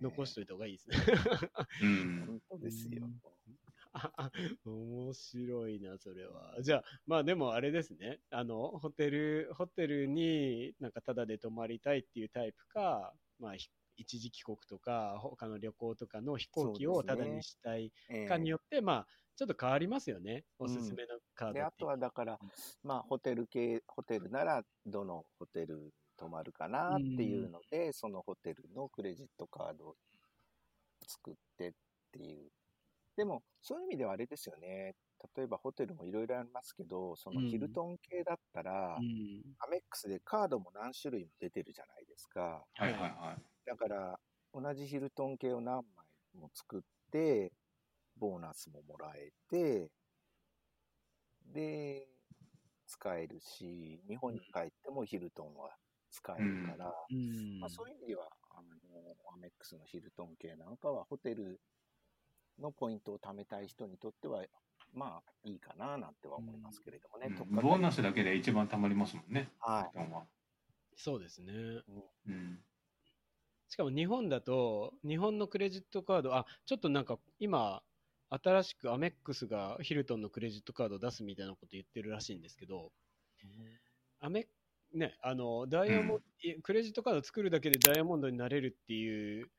残しといた方がいいですね。*laughs* うん。本当ですよ。ああ面白いな、それは。じゃあ、まあでもあれですね。あの、ホテル、ホテルになんかタダで泊まりたいっていうタイプか、まあ、ひ一時帰国とか、他の旅行とかの飛行機をタダにしたいええかによって、まあ、ちょっと変わりますよね。おすすめのカードってで、あとはだから、まあ、ホテル系、ホテルなら、どのホテル泊まるかなっていうので、そのホテルのクレジットカードを作ってっていう。でも、そういう意味ではあれですよね。例えばホテルもいろいろありますけど、そのうんヒルトン系だったら、うん。アメックスでカードも何種類も出てるじゃないですか。はいはいはい。だから、同じヒルトン系を何枚も作って、ボーナスももらえて、で、使えるし、日本に帰ってもヒルトンは使えるから、うん。まあ、そういう意味では、あの、アメックスのヒルトン系なんかは、ホテルのポイントを貯めたい人にとっては、まあ、いいかな、なんては思いますけれどもね。うんボーナスだけで一番貯まりますもんね。はい。は。そうですね。うん。しかも日本だと、日本のクレジットカード、あ、ちょっとなんか今、新しくアメックスがヒルトンのクレジットカードを出すみたいなこと言ってるらしいんですけど、アメね、あの、ダイヤモンド、いクレジットカード作るだけでダイヤモンドになれるっていう、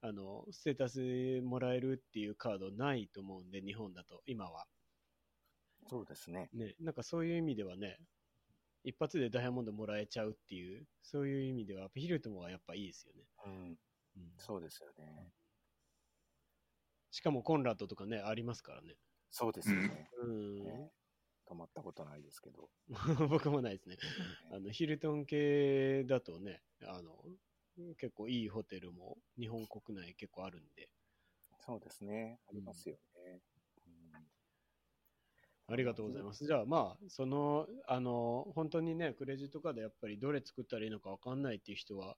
あの、ステータスもらえるっていうカードないと思うんで、日本だと、今は。そうですね。ね、なんかそういう意味ではね、一発でダイヤモンドもらえちゃうっていう、そういう意味では、ヒルトンはやっぱいいですよね。うん。うんそうですよね。しかもコンラッドとかね、ありますからね。そうですよね。うん。ね泊まったことないですけど。*laughs* 僕もないですね。あの、ヒルトン系だとね、あの、結構いいホテルも日本国内結構あるんで、そうですね。ありますよね。うんありがとうございます。じゃあまあ、その、あの、本当にね、クレジットカードやっぱりどれ作ったらいいのかわかんないっていう人は、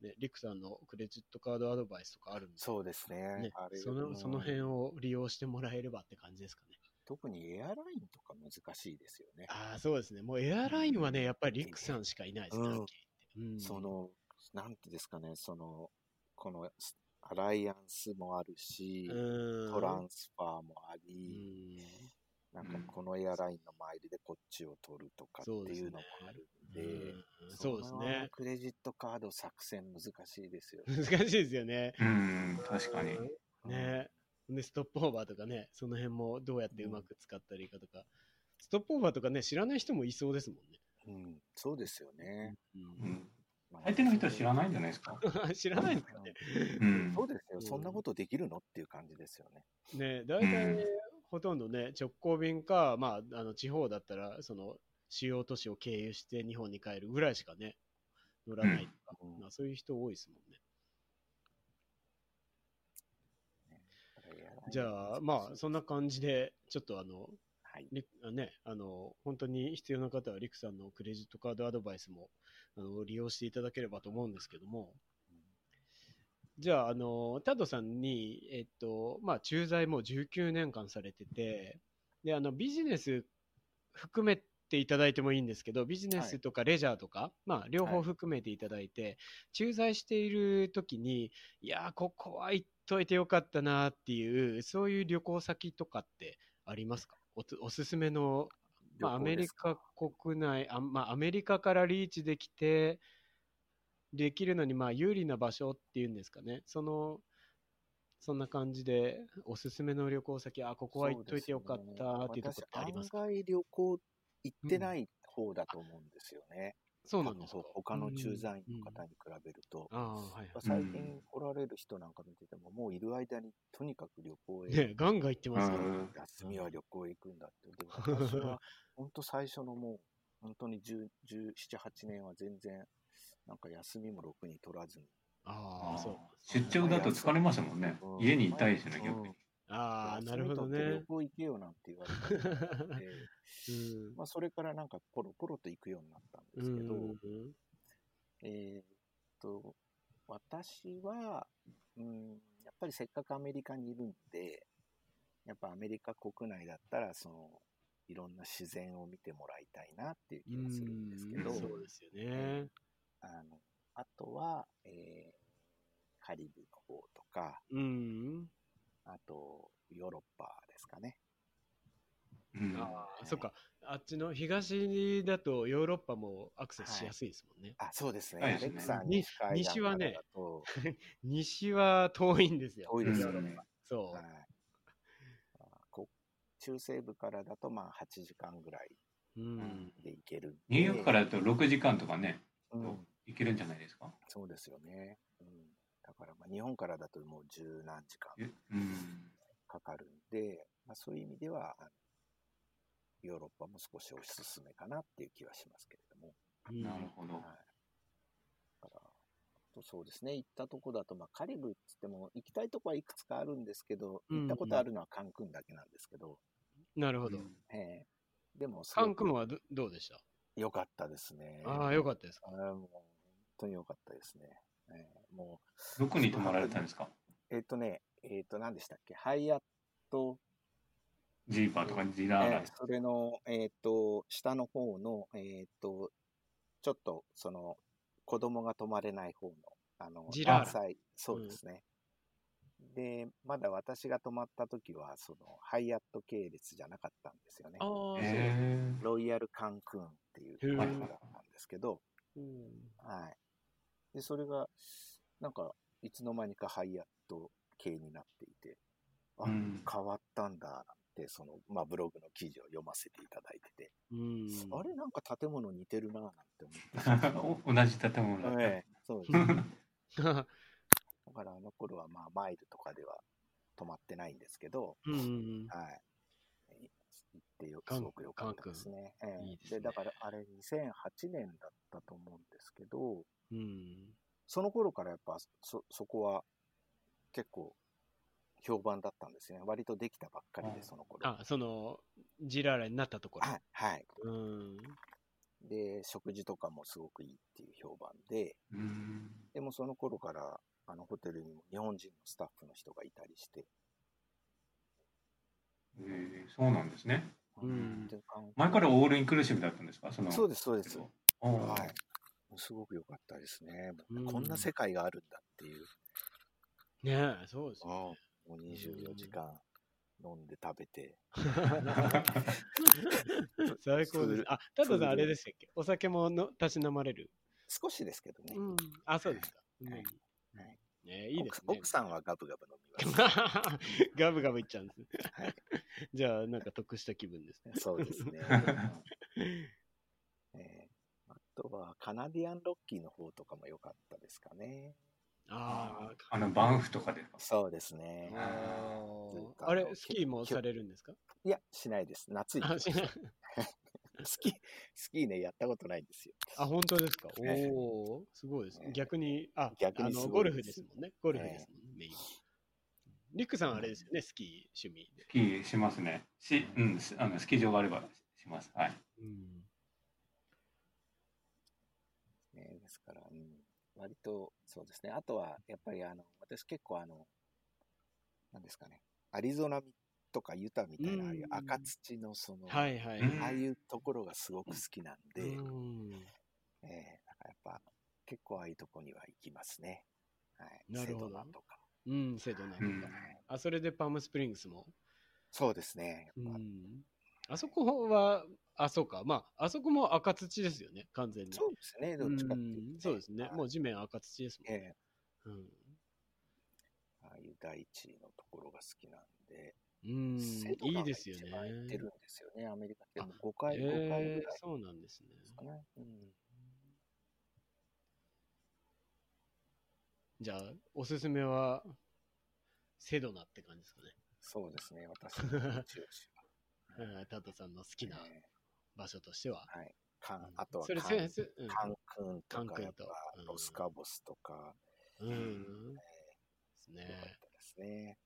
ね、リクさんのクレジットカードアドバイスとかあるんで、そうですね。ねその、その辺うんを利用してもらえればって感じですかね。特にエアラインとか難しいですよね。ああ、そうですね。もうエアラインはね、やっぱりリクさんしかいないですね、うんうんその、なんてですかね、その、この、アライアンスもあるし、うんトランスファーもあうり、んなんかこのエアラインのマイルでこっちを取るとかっていうのもあるんで、うんそうですねの。クレジットカード作戦難しいですよね。*laughs* 難しいですよね。うん、確かに。ねで、ストップオーバーとかね、その辺もどうやってうまく使ったらいいかとか、ストップオーバーとかね、知らない人もいそうですもんね。うん、そうですよね。ううん相手の人は知らないんじゃないですか？*laughs* 知らないんですかね。うん。そうですよ。うんそんなことできるの？っていう感じですよね。ね大体、ほとんどね、直行便か、まあ、あの地方だったら、その主要都市を経由して日本に帰るぐらいしかね、乗らないとか、うんまあ、そういう人多いですもんね。じゃあ、まあ、そんな感じで、ちょっとあの、はい。ね、あの、本当に必要な方は、リクさんのクレジットカードアドバイスも、あの、利用していただければと思うんですけども、じゃあ、あの、タッドさんに、えっと、まあ、駐在も19年間されてて、で、あの、ビジネス含めていただいてもいいんですけど、ビジネスとかレジャーとか、まあ、両方含めていただいて、駐在している時に、いやー、ここは行っといてよかったなっていう、そういう旅行先とかってありますか？おつおすすめの、まあ、アメリカ国内、あまあ、アメリカからリーチできて、できるのに、まあ、有利な場所っていうんですかね。その、そんな感じで、おすすめの旅行先、あ、ここは行っといてよかったっていうところってありますか？私案外旅行行ってない方だと思うんですよね。そうなんですか他の駐在員の方に比べると。ああ、はいは最近来られる人なんか見てても、もういる間にとにかく旅行へ、い。ね、ガンガン行ってますよ。うん休みは旅行へ行くんだって。でも私は *laughs* 本当最初のもう、本当に10 17、8年は全然、なんか休みもろくに取らずに。ああ、そう。出張だと疲れますもんねうん。家にいたいですよね、うん逆に。ああ、なるほどね旅。行行けよなんて言われたりして *laughs* うんまあそれからなんかポロポロと行くようになったんでうすけど、ん。えーっと、私は、うん、やっぱりせっかくアメリカにいるんで、やっぱアメリカ国内だったら、その、いろんな自然を見てもらいたいなっていう気がするんですけど、そうですよね。あの、あとは、えーカリブの方とか、うん。あと、ヨーロッパですかね。うんああ、そっか。あっちの東だとヨーロッパもアクセスしやすいですもんね。あ、そうですね。はいレクサンに西西はね *laughs* 西は遠いんですよ。遠いですよねうん。そはい。あこ中西部からだと、まあ、8時間ぐらいう。うん。で行けるんで。ニューヨークからだと6時間とかね、うん、行けるんじゃないですか？そうですよね。うん、だから、まあ、日本からだともう十何時間。かかるんで、まあ、そういう意味では、ヨーロッパも少しおすすめかなっていう気はしますけれども。うんなるほど。はい。だから、そうですね、行ったとこだと、まあ、カリブっつっても、行きたいとこはいくつかあるんですけど、うん行ったことあるのはカンクンだけなんですけど、なるほど。うんええでも、すカごくン君はどどうでした？良かったですね。ああ、よかったですか？あーもう本当に良かったですね。ええもどこに泊まられたんですか？う、えっ、とね、えっ、と、何でしたっけ、ハイアット、ジーパーとかジえラーラーそれの、えっ、と、下の方の、えっ、と、ちょっと、その、子供が泊まれない方の、あの、ジラそうですね。で、まだ私が泊まった時は、その、ハイアット系列じゃなかったんですよね。ロイヤルカンクーンっていうところだったんですけど、うん。はい。で、それが、なんか、いつの間にかハイアット系になっていて、あ、うん変わったんだ、なんて、その、まあ、ブログの記事を読ませていただいてて、うん。あれなんか建物似てるな、なんて思って。*laughs* 同じ建物そうですね。*laughs* だからあの頃はまあマイルとかでは泊まってないんですけど、うんうんはい。行ってよすごく良かったですね。ええいいですねで、だからあれ2008年だったと思うんですけど、うん。うん。その頃からやっぱそ、そこは結構評判だったんですよね。割とできたばっかりで、うんその頃。あ、その、ジラーラになったところ。はい。はい。うん。で、食事とかもすごくいいっていう評判で、うんでもその頃から、あの、ホテルにも日本人のスタッフの人がいたりして、えーそうなんですね。うん前からオールインクルーシブだったんですか？そのそうです、そうです。はい。すごく良かったですね。うんこんな世界があるんだっていう。ねえ、そうですよね。もう24時間飲んで食べて。*laughs* 最高です。あ、タトさんあれでしたっけ？お酒ものたしなまれる少しですけどね。うん。あ、そうですか。うんはいねいいですね。奥奥さんはガブガブ飲みます。*laughs* ガブガブいっちゃうんですね。はいじゃあ、なんか得した気分ですね。そうですね。*laughs* えーあとはカナディアンロッキーの方とかも良かったですかね。ああの、バンフとかでそうですね。あれ、スキーもされるんですか？いや、しないです。夏に。あ、しない。スキー、*laughs* スキーね、やったことないんですよ。あ、本当ですか？ええおおすごいですね。ええ逆に、あ、逆にゴルフですすもんね。ゴルフですもんね、メインは。リックさんあれですよね、スキー趣味でス。キーしますね。し、うん、すあのスキー場があればします。はい。うん。ね、ですから、うん、割とそうですね。あとは、やっぱりあの、私結構あの、なんですかね、アリゾナとかユタみたいな、ああいううん赤土のその、はいはい。うんああいうところがすごく好きなんで、うん。えーだからやっぱ結構ああいうとこには行きますね。はい。なるほどとか。うん、セドナとか。うんあ、それでパームスプリングスも？そうですね。うやっぱん。あそこは、あ、そうか。まあ、あそこも赤土ですよね、完全に。そうですね。どっちかっていうと、んそうですね。はいもう地面赤土ですもん。えうん。ーああいう大地のところが好きなんで、うん、セドナがいいですよ一番行ってるね。んですよね、アメリカでもあ5回、5回えーぐらい、そうなんですね。うんじゃあ、おすすめは、セドナって感じですかね。そうですね、私の一押しうんタトさんの好きなは。え場所としては。ーはい。カンあとはそれカンせせうんカンクンとか、とロスカボスとか、うん。です良かっね。たですね。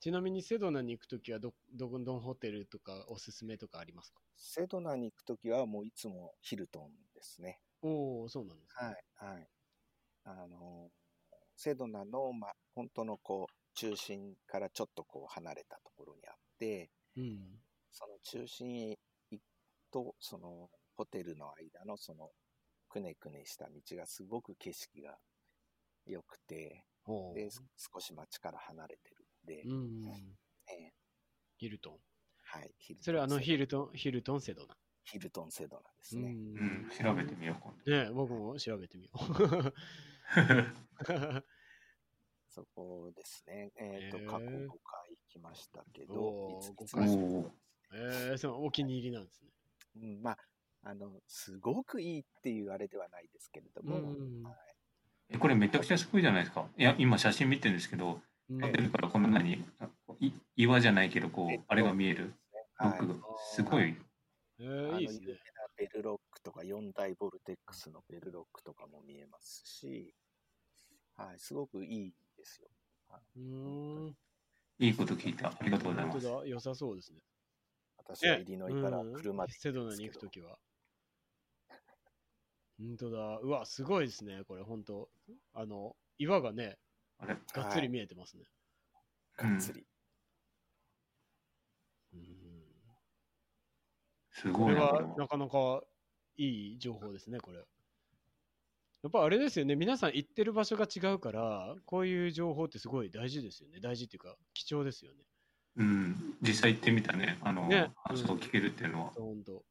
はいちなみにセドナに行くときはど、どこどんホテルとかおすすめとかありますか？セドナに行くときはもういつもヒルトンですね。おおそうなんですね。はい、はい。あの、セドナの、ま、本当のこう、中心からちょっとこう離れたところにあって、うん。その中心と、そのホテルの間のそのくねくねした道がすごく景色が良くて、で、す少し街から離れてるんで、うん。えーヒルトン。はい。ヒルトンそれはあのセヒルトン、ヒルトンセドナ。ヒルトンセドナですうね。うん、調べてみよう、今ね僕も調べてみよう。度。*laughs* そこですね。えっ、ー過去5回行きましたけどいついえー、そう、お気に入りなんですね。うん、まあ、あの、すごくいいっていうあれではないですけれども、うんはいえこれめちゃくちゃすごいじゃないですか。いや、今写真見てるんですけど、うん撮ってるからこんなに、い岩じゃないけど、こう、あれが見える？はい僕、すごい。えー、いいですねベルロックとか4大ボルテックスのベルロックとかも見えますし、はい、すごくいいですよ。うーん。いいこと聞いた。ありがとうございます。本当だ、良さそうですね。私はイリノイから車でうんセドナに行くときは。本当だ。うわ、すごいですね、これ、本当あの、岩がね、あれ？がっつり見えてますね。がっつり。うんすごいな。これはなかなかいい情報ですね、これ。やっぱあれですよね、皆さん行ってる場所が違うから、こういう情報ってすごい大事ですよね。大事っていうか、貴重ですよね。うん、実際行ってみたね。あの、ね話を聞けるっていうのは。本当。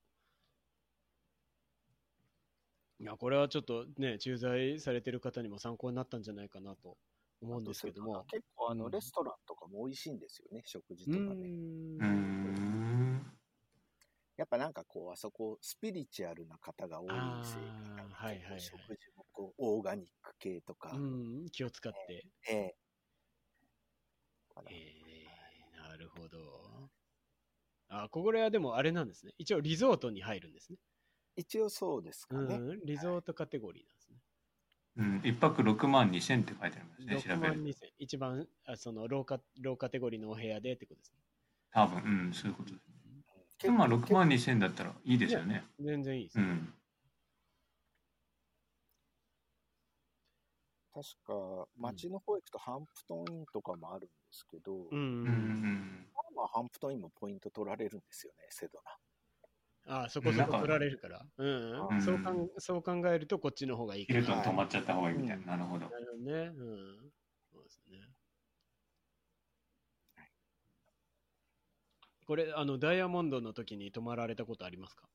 いや、これはちょっとね、駐在されてる方にも参考になったんじゃないかなと思うんですけども。結構あの、うんレストランとかも美味しいんですよね、食事うとかね。やっぱなんかこう、あそこ、スピリチュアルな方が多いせいかい食事もこう、オーガニック系とか、うん、気を使って。えええー、なるほど。あ、これはでもあれなんですね。一応リゾートに入るんですね。一応そうですかね。うん、リゾートカテゴリーなん。うん、一泊6万2千って書いてありますね、6万調べる。2000一番あそのローカローカテゴリーのお部屋でってことですね。多分、うん、そういうことです。うんでもまあ6万2千だったらいいですよね。全然いいですね。うん。確か、街の方行くとハンプトンインとかもあるんですけど、うん、うんうんまあ、ハンプトンインもポイント取られるんですよね、セドナ。あそこそこ取られるから。うん、うんそうかんそう考えるとこっちの方がいいかな。ヒルトン止まっちゃった方がいいみたいな。なるほど。なるほどね。うん。そうですね。これ、あの、ダイヤモンドの時に泊まられたことありますか？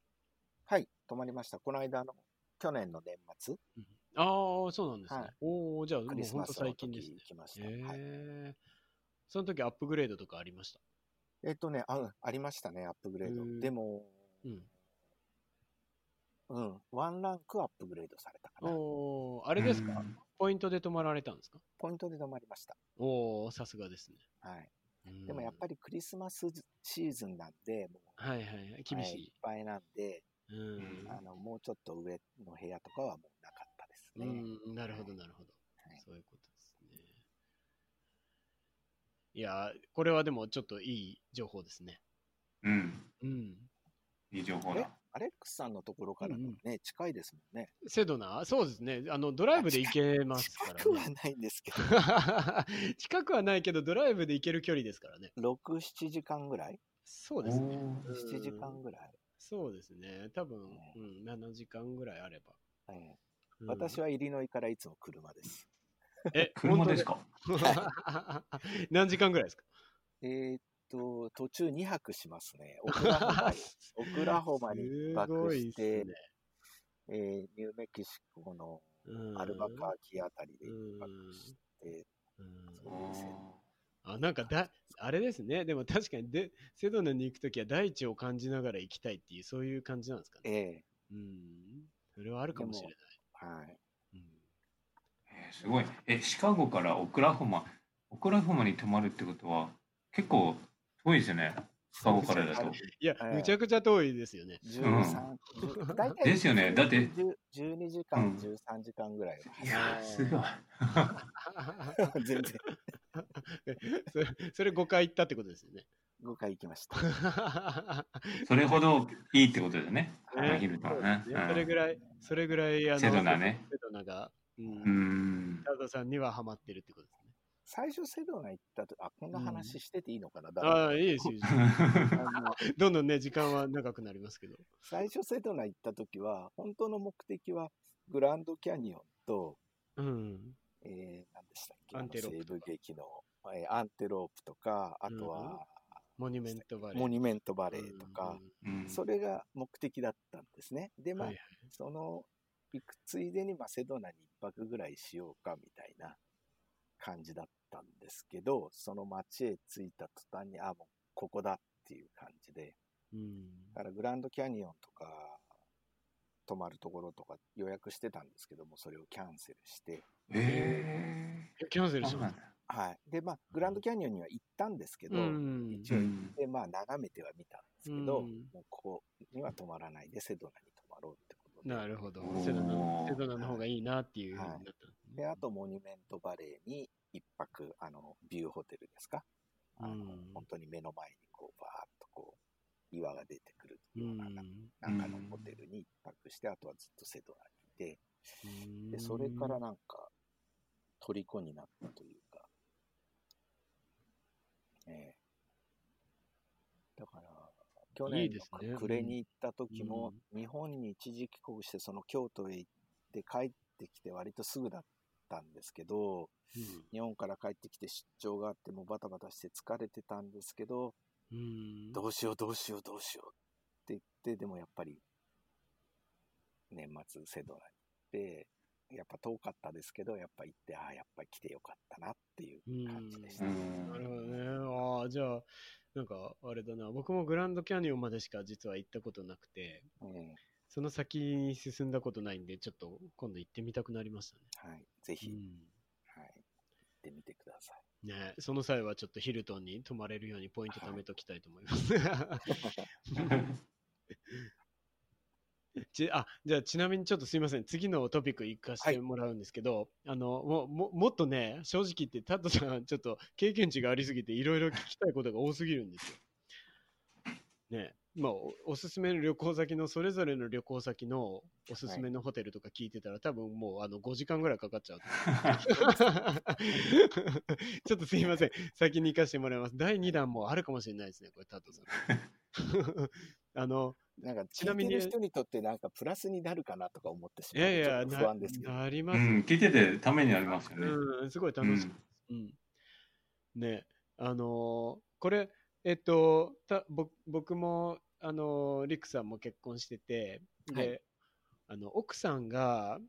はい、泊まりました。この間の、去年の年末、ああ、そうなんですね。はいおおじゃあもクう本当最近ですね。行きました。へはい、えその時アップグレードとかありました？えっとねあ、うんありましたね、アップグレード。でも、うん。うん、ワンランクアップグレードされたかな。おおあれですか？うんポイントで泊まられたんですか？ポイントで泊まりました。おおさすがですね。はい。うんでもやっぱりクリスマスシーズンなんで、もう、はいはいはい。厳しはいいっい。ぱいなんで、うん。あの、もうちょっと上の部屋とかはもうなかったですね。うん、なるほどなるほどはい。そういうことですね。いやー、これはでもちょっといい情報ですね。うん。うん。いい情報えだ。アレックスさんのところからもね、近いですもんね。セドナそうですね。あの、ドライブで行けますから近くはね。ないんですけど、*laughs* 近くはないけど、ドライブで行ける距離ですからね。6、7時間ぐらい？そうですね。おーうん ?7 時間ぐらい？そうですね。多分、うん、7時間ぐらいあれば。ええうん私はイリノイからいつも車です。え、車ですか？*laughs* 何時間ぐらいですか？えーっと、途中2泊しますね。オクラホマに *laughs* オクラホマに1す泊して、ね。えーニューメキシコのうんアルバカーキあたりでうん1泊して、うんそういう線あ、なんかだ、あれですね。でも確かにで、セドナに行くときは大地を感じながら行きたいっていう、そういう感じなんですかね。ええうん。それはあるかもしれない。はい。うんえーすごい。え、シカゴからオクラホマ、オクラホマに泊まるってことは、結構遠いですよね。シカゴからだと。いや、ええむちゃくちゃ遠いですよね。13、10大体ですよねだって10 12時う間、ん13時間ぐらいいやー、すごい。は *laughs* 全然 *laughs* それそれ5回行ったってことですよね。5回行きました。*laughs* それほどいいってことですね。それぐらい、それぐらい、あの、セドナねセドナが、う。うんん。タドさんにはハマってるってことですね。最初セドナ行ったと、あ、こんな話してていいのかな、誰ああ、いいですよ。いいですよあの *laughs* どんどんね、時間は長くなりますけど。最初セドナ行った時は、本当の目的はグランドキャニオンと、うん。えでしたっけアンテロープ西部劇の、えーアンテロープとか、あとは、モニュメントバレー。モニュメントバレーとか、うんそれが目的だったんですね。で、まあ、はいはいその、行くついでに、まあ、セドナに一泊ぐらいしようか、みたいな感じだったんですけど、その街へ着いた途端に、あ、もう、ここだっていう感じで、うんだからグランドキャニオンとか、泊まるところとか予約してたんですけども、それをキャンセルして、ええキャンセー、ルしまんだ。はい。で、まあ、グランドキャニオンには行ったんですけた。ど、うん一応行って、まあ、眺めてはみたんですけど、うんもうここには泊まらないで、セドナに泊まろうってことで。なるほどセドナセドナの方がいいなっていうふうになったんですね。で、あと、モニュメントバレーに一泊、あの、ビューホテルですか？あのうん。本当に目の前に、こう、バーッとこう、岩が出てくるうような、ん。なんかのホテルに一泊して、あとはずっとセドナにいて、で、それからなんか、虜になったというか、ええ。だから、去いい年の暮れに行った時も、日本に一時帰国して、その京都へ行って帰ってきて割とすぐだったんですけど、うん日本から帰ってきて出張があってもうバタバタして疲れてたんですけど、うん。どうしようどうしようどうしようって言って、でもやっぱり年末セドナに行って、やっぱ遠かったですけど、やっぱ行って、ああ、やっぱり来てよかったなっていう感じでした。うんなるほどね。ああ、じゃあ、なんか、あれだな。僕もグランドキャニオンまでしか実は行ったことなくて、うんその先に進んだことないんで、ちょっと今度行ってみたくなりましたはい、ぜひ、ね。はい、行ってみてください。うん。ねその際はちょっとヒルトンに泊まれるようにポイント貯めときたいと思います。*laughs* ちあじゃあちなみにちょっとすいません次のトピック行かせてもらうんですけど、あのもももっとね正直言ってタットさんちょっと経験値がありすぎていろいろ聞きたいことが多すぎるんですよ。ねまあおおすすめの旅行先のそれぞれの旅行先のおすすめのホテルとか聞いてたら、多分もうあの5時間ぐらいかかっちゃう。*laughs* ちょっとすいません先に行かせてもらいます。第2弾もあるかもしれないですねこれタットさん。*laughs* あのなんか、ちなみに聞いてる人にとってなんかプラスになるかなとか思ってしいまうやいやなとちょっと不安ですけど。なりますようん、聞いててためになりますよね。うん、すごい楽しい。うんうん。ね、あのーこれ、えっと、たぼ僕も、あのーリクさんも結婚してて、で、はい。あの、奥さんが、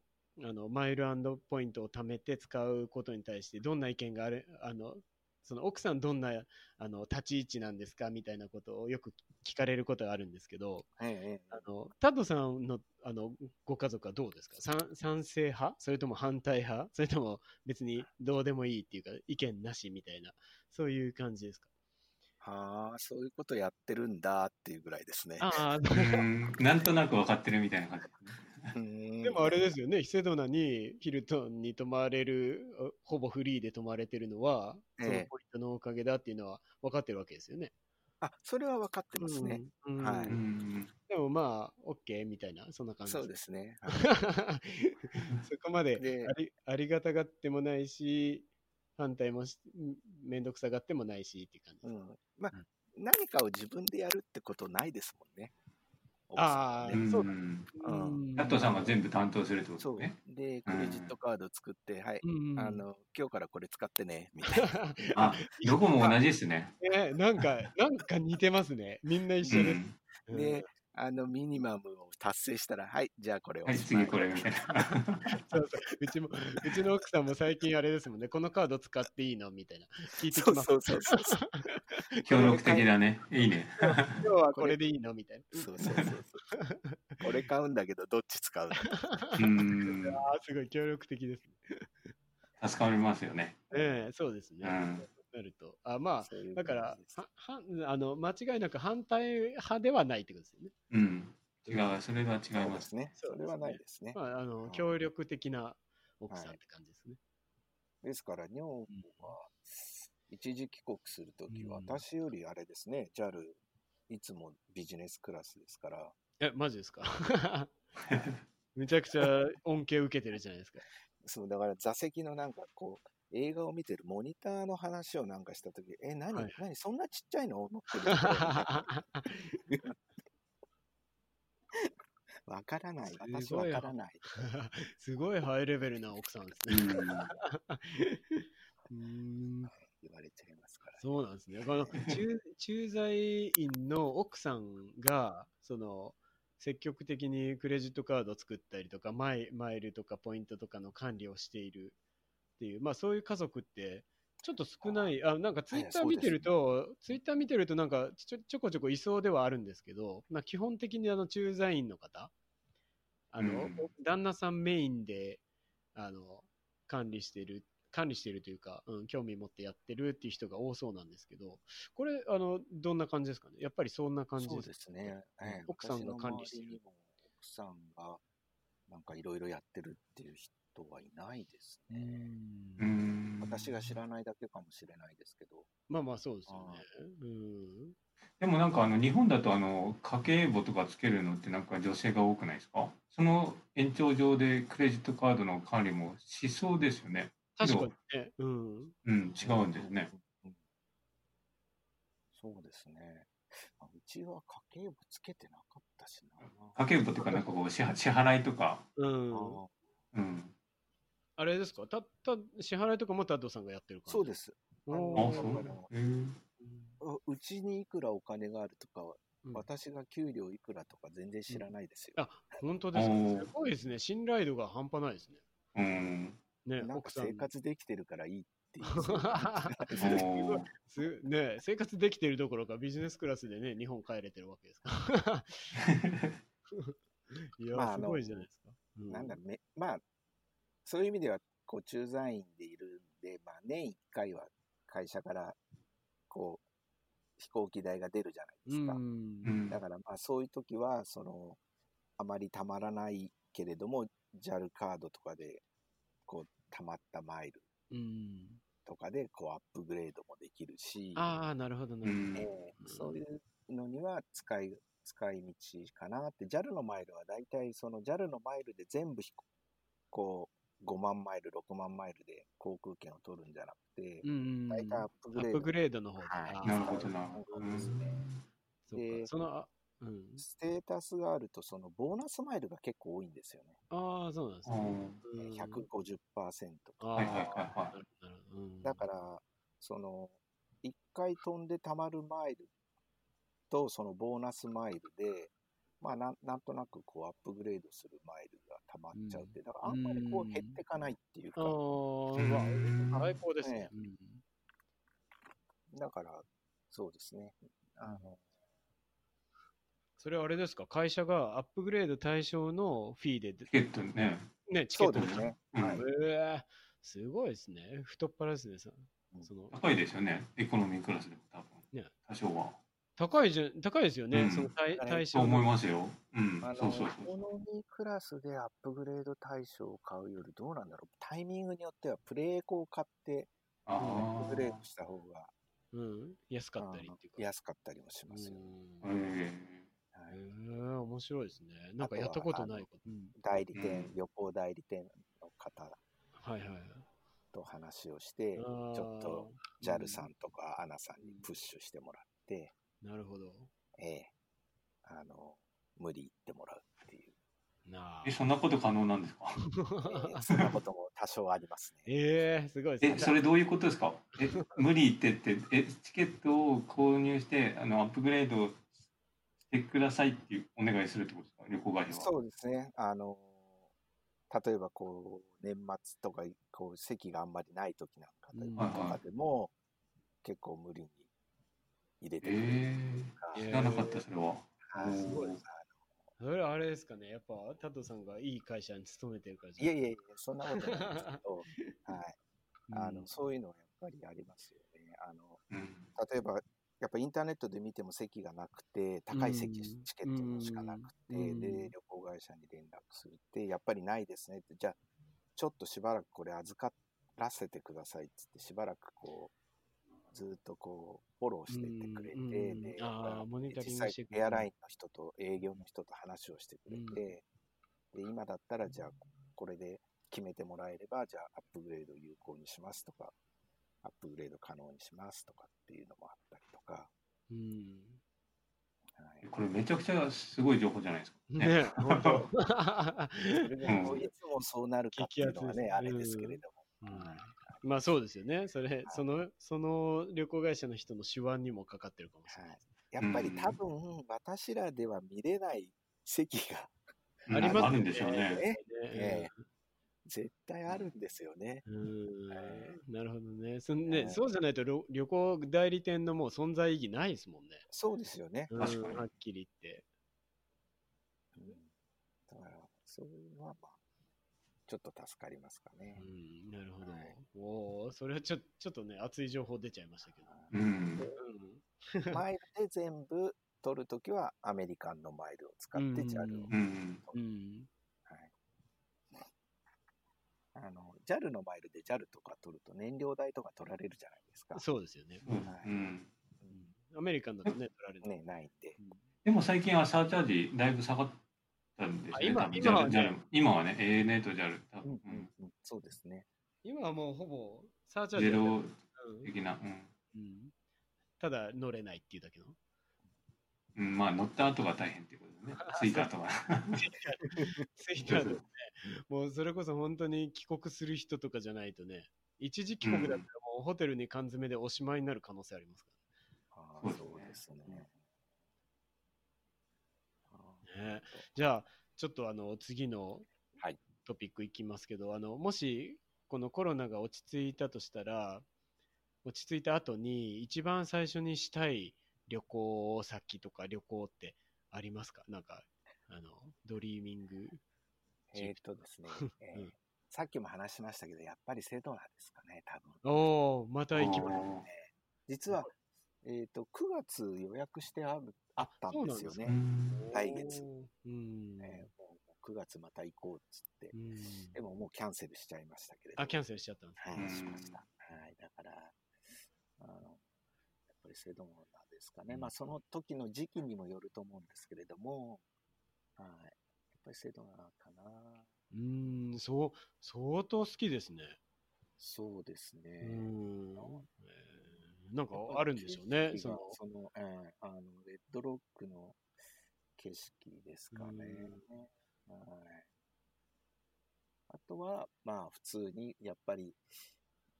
あの、マイルポイントを貯めて使うことに対して、どんな意見がある、あの、その奥さんどんなあの立ち位置なんですかみたいなことをよく聞かれることがあるんですけど、ええええあのタッドさんのあのご家族はどうですか？賛賛成派？それとも反対派？それとも別にどうでもいいっていうか意見なしみたいな。そういう感じですか？はあ、そういうことやってるんだっていうぐらいですね。ああ *laughs* うん、なんとなく分かってるみたいな感じ。でもあれですよねセドナにヒルトンに泊まれるほぼフリーで泊まれてるのはそのええポイントのおかげだっていうのは分かってるわけですよね。あ、それは分かってますね。うんはいうん、でもまあ OK みたいなそんな感じそうですね。*laughs* そこまでであり *laughs* ありがたがってもないし、反対もしめんどくさがってもないしっていう感じです。うん。まあうん、何かを自分でやるってことないですもんね。あー奥さんはねそうだん。うん佐藤さんが全部担当するってこそうとね。。で、クレジットカード作って、はい、うんあの、今日からこれ使ってね、みたいな。*laughs* あ、どこも同じですね。*laughs* ね、なんか、なんか似てますね。みんな一緒です。で、あの、ミニマムを達成したら、はい、じゃあこれを。はい、次これみたいな。*laughs* そうそううちも、うちの奥さんも最近あれですもんね、このカード使っていいの？みたいな。聞いてきます。そうそうそうそう。*laughs* 協力的だね。いいね。*laughs* 今日はこれでいいの？みたいな。そうそうそうそう。これ買うんだけど、どっち使うの？うん。ああ、すごい協力的です助かりますよね。ね。ええそうですね。うんなると。あまあ、そういうだからははあの間違いなく反対派ではないってことですよね。うん。違う、それは違いま。ですすね。それはないですね。まあ、あのうん協力的な奥さんはいって感じですね。ですから、女房は、一時帰国するとき私よりあれですね、JAL、いつもビジネスクラスですから、え、マジですか？*laughs* めちゃくちゃ恩恵受けてるじゃないですか。*laughs* そう、だから座席のなんかこう、映画を見てるモニターの話をなんかしたとき、え、何、はい何、そんなちっちゃいの？乗ってるわからない。す私わからない。すごいハイレベルな奥さんですね。うん *laughs* 言われちゃいますから。そうなんですね。この駐駐在員の奥さんが、その、積極的にクレジットカードを作ったりとか、マイマイルとかポイントとかの管理をしているっていう、まあそういう家族って、ちょっと少ない、あなんかツイッターはい見てると、ツイッター見てるとなんかちょちょこちょこいそうではあるんですけど、まあ基本的にあの駐在員の方、あの、うん。旦那さんメインで、あの、管理してる、管理してるというか、うん、興味持ってやってるっていう人が多そうなんですけど、これ、あの、どんな感じですかね？やっぱりそんな感じでですすね。ええ奥さんが管理してる。奥さんがなんかいろいろやってるっていう人はいないですうね。んうん。私が知らないだけかもしれないですけど。まあまあそうですよね。でもなんかあの日本だとあの家計簿とかつけるのってなんか女性が多くないですか？その延長上でクレジットカードの管理もしそうですよね。確かにね。うん。うん、違うんですね。そうですね。あうちは家計簿つけてなかっ。家計簿っていうかなんかこう支払支払いとか、うん。あうん。あれですか？た、た、支払いとかもタッドさんがやってるから。。そうですあ、ーそうちにいくらお金があるとか、うん私が給料いくらとか全然知らないですよ。あ、本当ですか？すごいですね。信頼度が半端ないですね。うん。ね、なんか奥さん。生活できてるからいいっていう。*laughs* *laughs* ね、生活できてるどころかビジネスクラスでね、日本帰れてるわけですから。*laughs* いや、まあすごいじゃないですか。うなんだろうね、まあ、そういう意味では、こう、駐在員でいるんで、まあ、年1回は会社から、こう、飛行機代が出るじゃないですか。だから、まあ、そういう時は、その、あまりたまらないけれども、JAL カードとかで、こう、たまったマイルうん。とかで、こう、アップグレードもできるし、ああ、なるほど、なるほど。うんえーそういうのには使い、使い道かなって、JAL のマイルは大体その JAL のマイルで全部ひこう、5万マイル、6万マイルで航空券を取るんじゃなくて。大体アップアグレード。ップグレードの方で。はいなるほどな。そううですねでその、あうん。ステータスがあると、そのボーナスマイルが結構多いんですよね。ああ、そうなんですね。うんうん150%とか。ああ、はいはいはいだから、その、1回飛んで貯まるマイルと、そのボーナスマイルで、まあなん、なんとなくこうアップグレードするマイルが溜まっちゃうって、だからあんまりこう減ってかないっていうあか、あ、うんまあ、最高ですねね。うんだから、そうですね。あの、それはあれですか？会社がアップグレード対象のフィーで、チケットね。ね、チケットですね。うんはい。ええすごいですね。太っ腹ですね。その高いですよね。エコノミークラスでも多分。ね多少は。高いじゃ高いですよね。うんその対対象そう思いますよ。うんあ。の、そうそうエそう。コノミークラスでアップグレード対象を買うよりどうなんだろう？タイミングによってはプレエコを買ってアあップグレードあ。した方がうん、安かったりっていうか。安かったりもしますよ。うんへえ面白いですね。なんかやったことないこと。うん代理店、うん旅行代理店の方はいはい。と話をして、ちちょっと JAL さんとか ANA さんにプッシュしてもらって、なるほど。ええあの、無理言ってもらうっていう、なあえ、。そんなこと可能なんですか？ええそんなことも多少ありますね。*laughs* ええすごいですね。え、それどういうことですか？え、無理言ってって、え、チケットを購入して、あの、アップグレードしてくださいっていうお願いするってことですか？旅行会社は。そうですね。あの、例えばこう、年末とか、こう、席があんまりない時なんかで,、うんとかでも、結構無理に入れてくれる知らなかった、それは。はいすごいそれあれですかね。やっぱ、タトさんがいい会社に勤めてるからじゃいやいやいや、そんなことないですけど、*laughs* はい。あの、うんそういうのはやっぱりありますよね。あの、うん。例えば、やっぱインターネットで見ても席がなくて、高い席、うんチケットのしかなくて、うんで、旅行会社に連絡するって、やっぱりないですねって、じゃあ、ちょっとしばらくこれ預からせてくださいっつって、しばらくこう、ずっとこう、フォローしてってくれて、うんで、実際エアラインの人と営業の人と話をしてくれて、で、今だったらじゃあ、これで決めてもらえれば、じゃあアップグレード有効にしますとか、アップグレード可能にしますとかっていうのもあったりとか、うん。はい。これめちゃくちゃすごい情報じゃないですか。ね、*laughs* 本当。それでもうんいつもそうなるかっていうのはね、あれですけれども。うん。まあそうですよね。それ、その、その旅行会社の人の手腕にもかかってるかもしれない。はい。やっぱり多分、私らでは見れない席が、うん。ありますあるんでしょうね。ね。ええ。え絶対あるんですよね。うーんえなるほどね。そんね、えそうじゃないと旅旅行代理店のもう存在意義ないですもんね。そうですよね。うん確かにはっきり言って。うんだから、そういうのは、まあ、ちょっと助かりますかうね。ん、なるほど。はいおお、それはちょちょっとね、熱い情報出ちゃいましたけど。うん。うん、マイルで全部取るときは、アメリカンのマイルを使って JAL を。うん。うん。はいあの JAL のマイルで JAL とか取ると燃料代とか取られるじゃないですか。そうですよね。うんはいうんアメリカンだとね、取られる。ね、ないんで。でも最近はサーチャージだいぶ下がったんですね。あ今今はね今はね、ANA と JAL 多分、うんうんうん、そうですね。今はもうほぼサーチャージゼロ的な、うんうんただ乗れないっていうだけの。うん、まあ乗った後が大変っていうことですね。*laughs* 着いた後が。着いた後ね、もうそれこそ本当に帰国する人とかじゃないとね、一時帰国だったらもうホテルに缶詰でおしまいになる可能性ありますかあーそうですねそうですね。ね。じゃあ、ちょっとあの次のはいトピックいきますけど、あのもしこのコロナが落ち着いたとしたら、落ち着いた後に一番最初にしたい旅行先とか旅行ってありますか？なんか、あの、 dreaming。えーっとですね、*laughs* えーうんさっきも話しましたけど、やっぱりセドナですかね、多分。おおまた行きます。実は、えーっと、9月予約してあるあったんですよね。うん来月うん。えーもう9月また行こうっつってう。んでももうキャンセルしちゃいましたけれども。あ、キャンセルしちゃったんですか。はい、うんしました。はい、だから、あの、ぱりセドナですかね。うんまあ、その時の時期にもよると思うんですけれども、はい、やっぱりセドナかな。うーん、そう、相当好きですね。そうですうね。ん。えあーなんかあるんでしょうね。そのその、えーあの、レッドロックの景色ですかね。はい。あとは、まあ、普通に、やっぱり、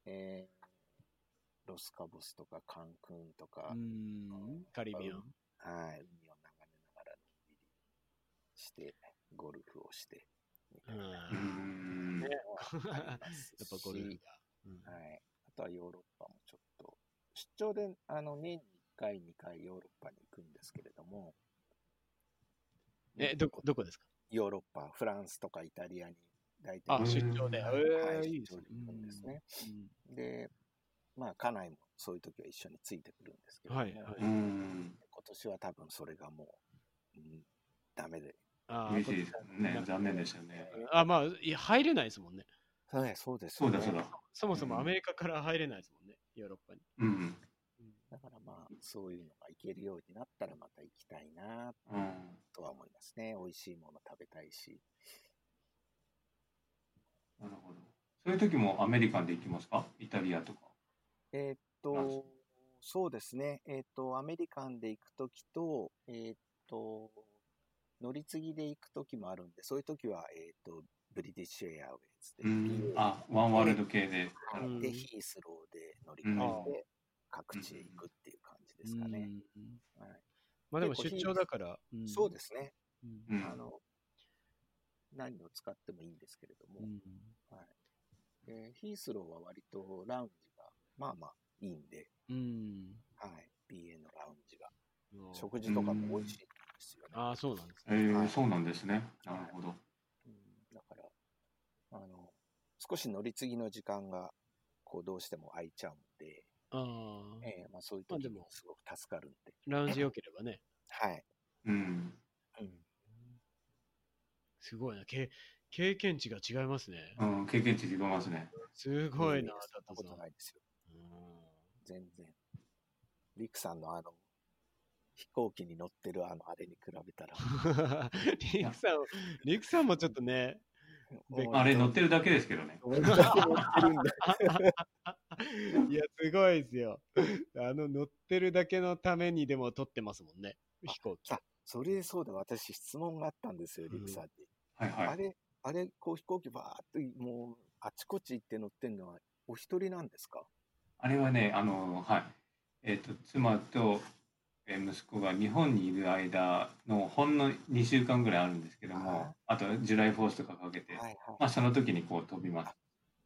えーロスカボスとかカンクンとか、うん、カリビアン？はい、海を眺めながらのんびりして、ゴルフをして、みたいな *laughs* やすっぱゴルフしが。うんはい。あとはヨーロッパもちょっと、出張で、あの、年に1回、2回ヨーロッパに行くんですけれども、え、どこ、どこですか？ヨーロッパ、フランスとかイタリアに大体あ、うん出張で。えはいー、いいですね出張で。行くんですね。うん。で、まあ、家内もそういう時は一緒についてくるんですけれども、はいはいうん。今年は多分それがもう、うん、ダメで。あ嬉しいですね。残念でししたね。た。あ、まあ、いや入れないですもんね。はい、そうですよね。そうだそうだ。そもそもアメリカから入れないですもんね、ヨーロッパに。うん。だからまあ、そういうのが行けるようになったらまた行きたいなうん。とは思いますね。美味しいもの食べたいし。なるほど。そういう時もアメリカンで行きますか？イタリアとか。えーっと、そうですね。えーっと、アメリカンで行くときと、えーっと、乗り継ぎで行くときもあるんで、そういうときは、えーっと、ブリティッシュエアウェイズで、うん。あ、ワンワールド系で。で、ヒースローで乗り換えて、各地へ行くっていう感じですかね。うんはいまあでも出張だから。んそうですね。うんうんあの、何を使ってもいいんですけれども、うんでヒースローは割とラウンまあまあいいんで、うん。はい、BA のラウンジが。うん食事とかも美味しいんですよね。ああ、そうなんですえね。ー、そうなんですね。なるほど。うんだから、あの、少し乗り継ぎの時間が、こう、どうしても空いちゃうんで、ああ、ええまあそういう時もにすごく助かるんで。ラウンジ良ければね。はい。うん。うん。すごいな。け経験値が違いますね。うん、経験値違いますね。すごいな、そんタなこと。ないですよ。うん全然。リクさんのあの、飛行機に乗ってるあの、あれに比べたら。*laughs* リクさん、リクさんもちょっとね、べあれ乗ってるだけですけどね。*laughs* いや、すごいですよ。あの、乗ってるだけのためにでも撮ってますもんね。飛行機。あ、それそうだ、私質問があったんですよ、リクさんに。はいはい。あれ、あれ、こう飛行機バーっともう、あちこち行って乗ってんのは、お一人なんですか？あれはね、あの、はい。えっ、と、妻と、えー息子が日本にいる間のほんの2週間ぐらいあるんですけどはいも、あと、ジュライフォースとかかけて、はいはい。まあ、その時にこう飛びます。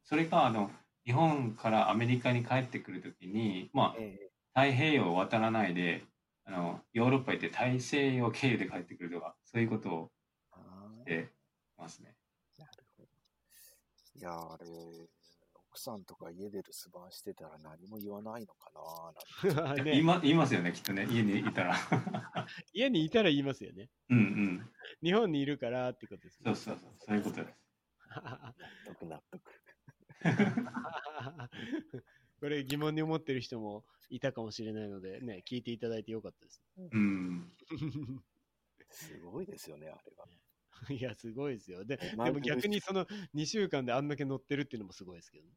それか、あの、日本からアメリカに帰ってくる時に、まあ、ええ太平洋を渡らないで、あの、ヨーロッパ行って大西洋経由で帰ってくるとか、そういうことをしてますね。なるほど。いやー、あれ、奥さんとか家で留守番してたら何も言わないのかなー *laughs* なんて。ね言いま言いますよね、きっとね、家にいたら。*laughs* 家にいたら言いますよね。うんうん。日本にいるからってことですね。そうそうそう、そういうことです。納 *laughs* 得納得。これ疑問に思ってる人もいたかもしれないので、ね、聞いていただいてよかったです。うん。すごいですよね、あれは。*laughs* いや、すごいですよ。で、でまあも逆にその2週間であんだけ乗ってるっていうのもすごいですけどね。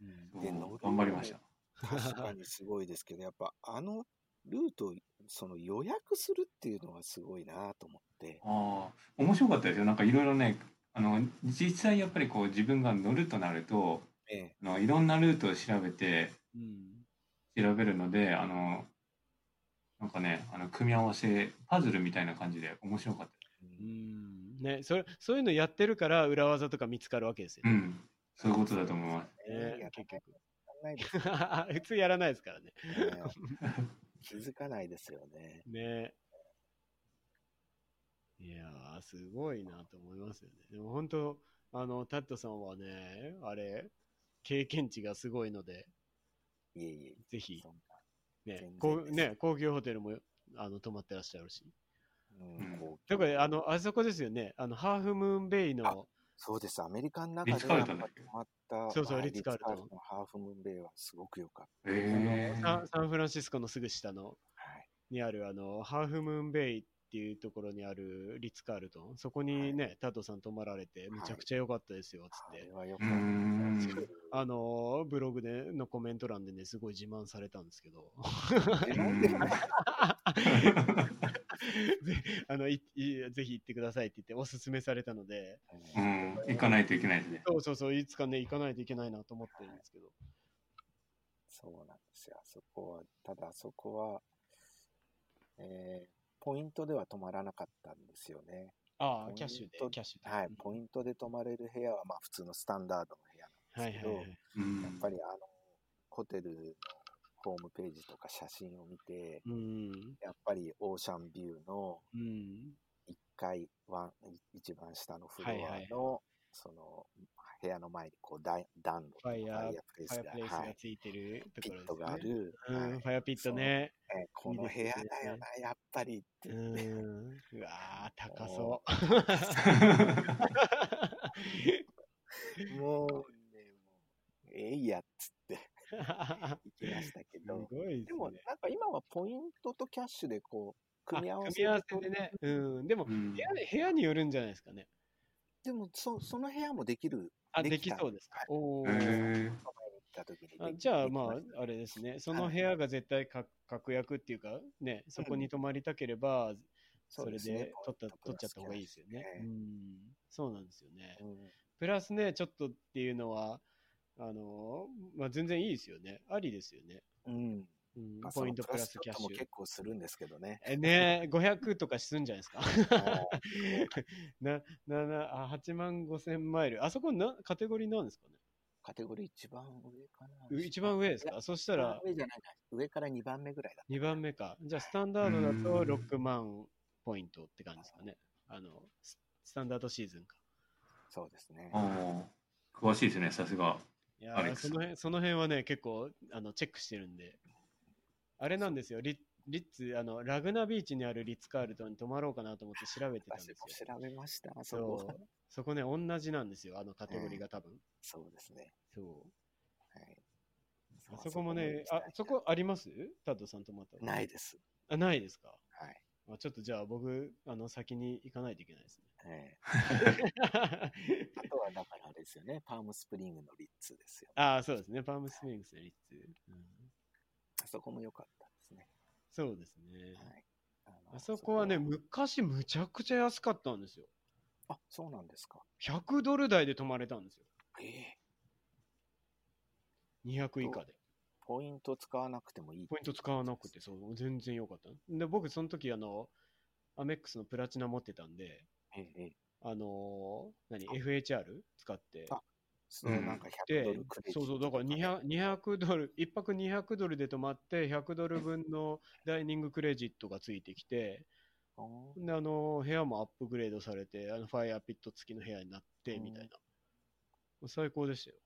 うんで頑張りました。確かにすごいですけど、やっぱあのルートをその予約するっていうのはすごいなと思って。ああ、面白かったですよ。なんかいろいろね、あの、実際やっぱりこう自分が乗るとなると、ええ、あのいろんなルートを調べて、うん。調べるので、あの、なんかね、あの、組み合わせ、パズルみたいな感じで面白かった。うん。ね、それ、そういうのやってるから裏技とか見つかるわけですよね。うん。そういうことだと思います。ねいや結局。*laughs* 普通やらないですからね。ね。*laughs* 気づかないですよね。ね。いやー、すごいなと思いますよね。でも本当、あの、タットさんはね、あれ、経験値がすごいので、いえいえ。ぜひねこうね高級ホテルもあの泊まってらっしゃるし。な、うんだから、あの、あそこですよね、あの、ハーフムーンベイの、そうです、アメリカの中リッツで泊まった、そうそうはいリッツカールトンのハーフムーンベイはすごく良かっへえサンサンフランシスコのすぐ下の、た。はい。にある、あの、ハーフムーンベイっていうところにあるリッツ・カールトン、そこにね、タットさん泊まられて、むちゃくちゃ良かったですよ、つって。あれ。は良うかったん。です。あのブログでのコメント欄でね、すごい自慢されたんですけど、*laughs* *laughs* あのいいぜひ行ってくださいって言っておすすめされたので、うん、行かないといけないですね。そうそうそう、いつかね、行かないといけないなと思ってるんですけど。そうなんですよ。あそこは、ただあそこは、えーポイントでは泊まらなかったんですよね。ああ、キャッシュで、キャッシュで。はい、ポイントで泊まれる部屋は、まあ普通のスタンダードの部屋なんですけど、はいはいはい。うんやっぱりあの、ホテルのホームページとか写真を見て、うん。やっぱりオーシャンビューのうん。1階、ワン一番下のフロアの、はいはいその部屋の前にこう暖暖炉ファイヤーファイアプレイスがはい、ついてるとピ。ットがある、うん、はいファイアピットね。えーこの部屋だよな、やっぱりってうわー、高そ *laughs* もうね、もう、えいやっつっ。行きましたけすど、*laughs* ごいですね。でもなんか今はポイントとキャッシュでこう、組み合わせあ組み合わせでね。うん。でも、うん部屋で部屋によるんじゃないですかね。でもそ、その部屋もできる。あ、でできそうですかはい。おへー。え前に行った時にできあじゃあまあ、あれですね。その部屋が絶対か確約っていうか、ね、そこに泊まりたければ、それで取った、取っちゃった方がいいですよね。うん。そうなんですよね。うんプラスね、ちょっとっていうのは、あのーまあ、全然いいですよね。ありですよね。うん。うんまあ、ポイントプラスキャッシュ。結構するんですけどね。えね500とかするんじゃないですか？は *laughs* な、な、な、あ、8万5千マイル。あそこな、カテゴリーなんですかね？カテゴリー一番上かな。う一番上ですか？そしたら上じゃないな。上から2番目ぐらいだ。2番目か。じゃあ、スタンダードだとうん6万ポイントって感じですかね。あの、ススタンダードシーズンか。そうですね。詳しいですね、さすが。いやその辺、その辺はね、結構、あの、チェックしてるんで。あれなんですよ、リリッツ、あの、ラグナビーチにあるリッツ・カールトンに泊まろうかなと思って調べてたんですよ。私も調べました。そう。そこね、同じなんですよ、あのカテゴリーが多分。そうですね。そう。はい。あそこもね、あ、そこあります？タッドさん泊まったのないです。あ、ないですかはい。あちょっとじゃあ僕、あの、先に行かないといけないですね。ええ *laughs* あとはだからあれですよね。パームスプリングのリッツですよ。ああ、そうですね。パームスプリングスのリッツ。うんそこも良かったですね。そうですね。はい。あのあそこはね、昔むちゃくちゃ安かったんですよ。あ、そうなんですか。100ドル台で泊まれたんですよ。ええ200以下で。ポイント使わなくてもいい。ポイント使わなくて、そう、全然良かった。で、僕、その時、あの、アメックスのプラチナ持ってたんで、あのー何、FHR 使って、あそう、うんなんか100でドルクレジットそうそう、だからとね 200, 200ドル、1泊200ドルで泊まって、100ドル分のダイニングクレジットがついてきて、で、あの部屋もアップグレードされて、あのファイアピット付きの部屋になって、みたいな。最高でしたよ。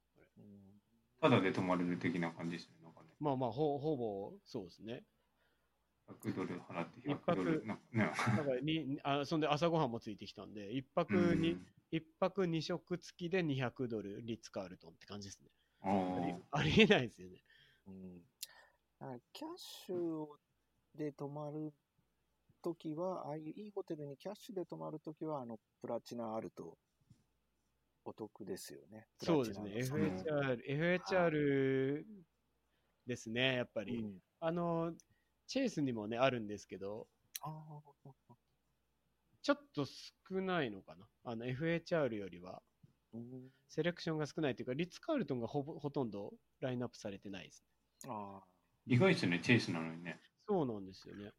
ただで泊まれる的な感じですね。なんかね。まあまあ、ほほぼそうですね。100ドル払って一100ドル。なんかね。だからにあそんで朝ごはんもついてきたんで、1泊うんに、一泊2食付きで200ドル、リッツ・カールトンって感じですね。あありーありえないですよね。うんキャッシュで泊まるときは、ああいういいホテルにキャッシュで泊まるときは、あの、プラチナあるとお得ですよね。そうですね。FHR、FHR ですね、やっぱり。うんあの、チェイスにもね、あるんですけど、ちょっと少ないのかな。あの、FHR よりは、うんセレクションが少ないというか、リッツ・カールトンがほぼほとんどラインナップされてないですね。あ意外ですよね、チェイスなのにね。そうなんですよね。ー、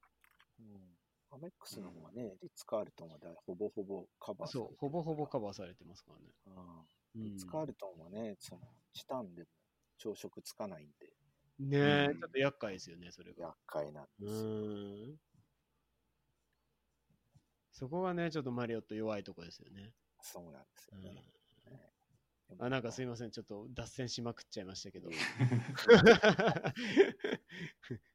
うん。アメックスの方はね、リッツ・カールトンはだいほぼほぼカバーされてる、そうほぼほぼカバーされてますからね。あんリッツ・カールトンはね、その、チタンでも朝食つかないんで、ねえ、うんちょっと厄介ですよね、それが。厄介なんうですよ。そこがね、ちょっとマリオット弱いとこですよね。そうなんですよね。でもあ、なんかすいません、ちょっと脱線しまくっちゃいましたけど。*laughs*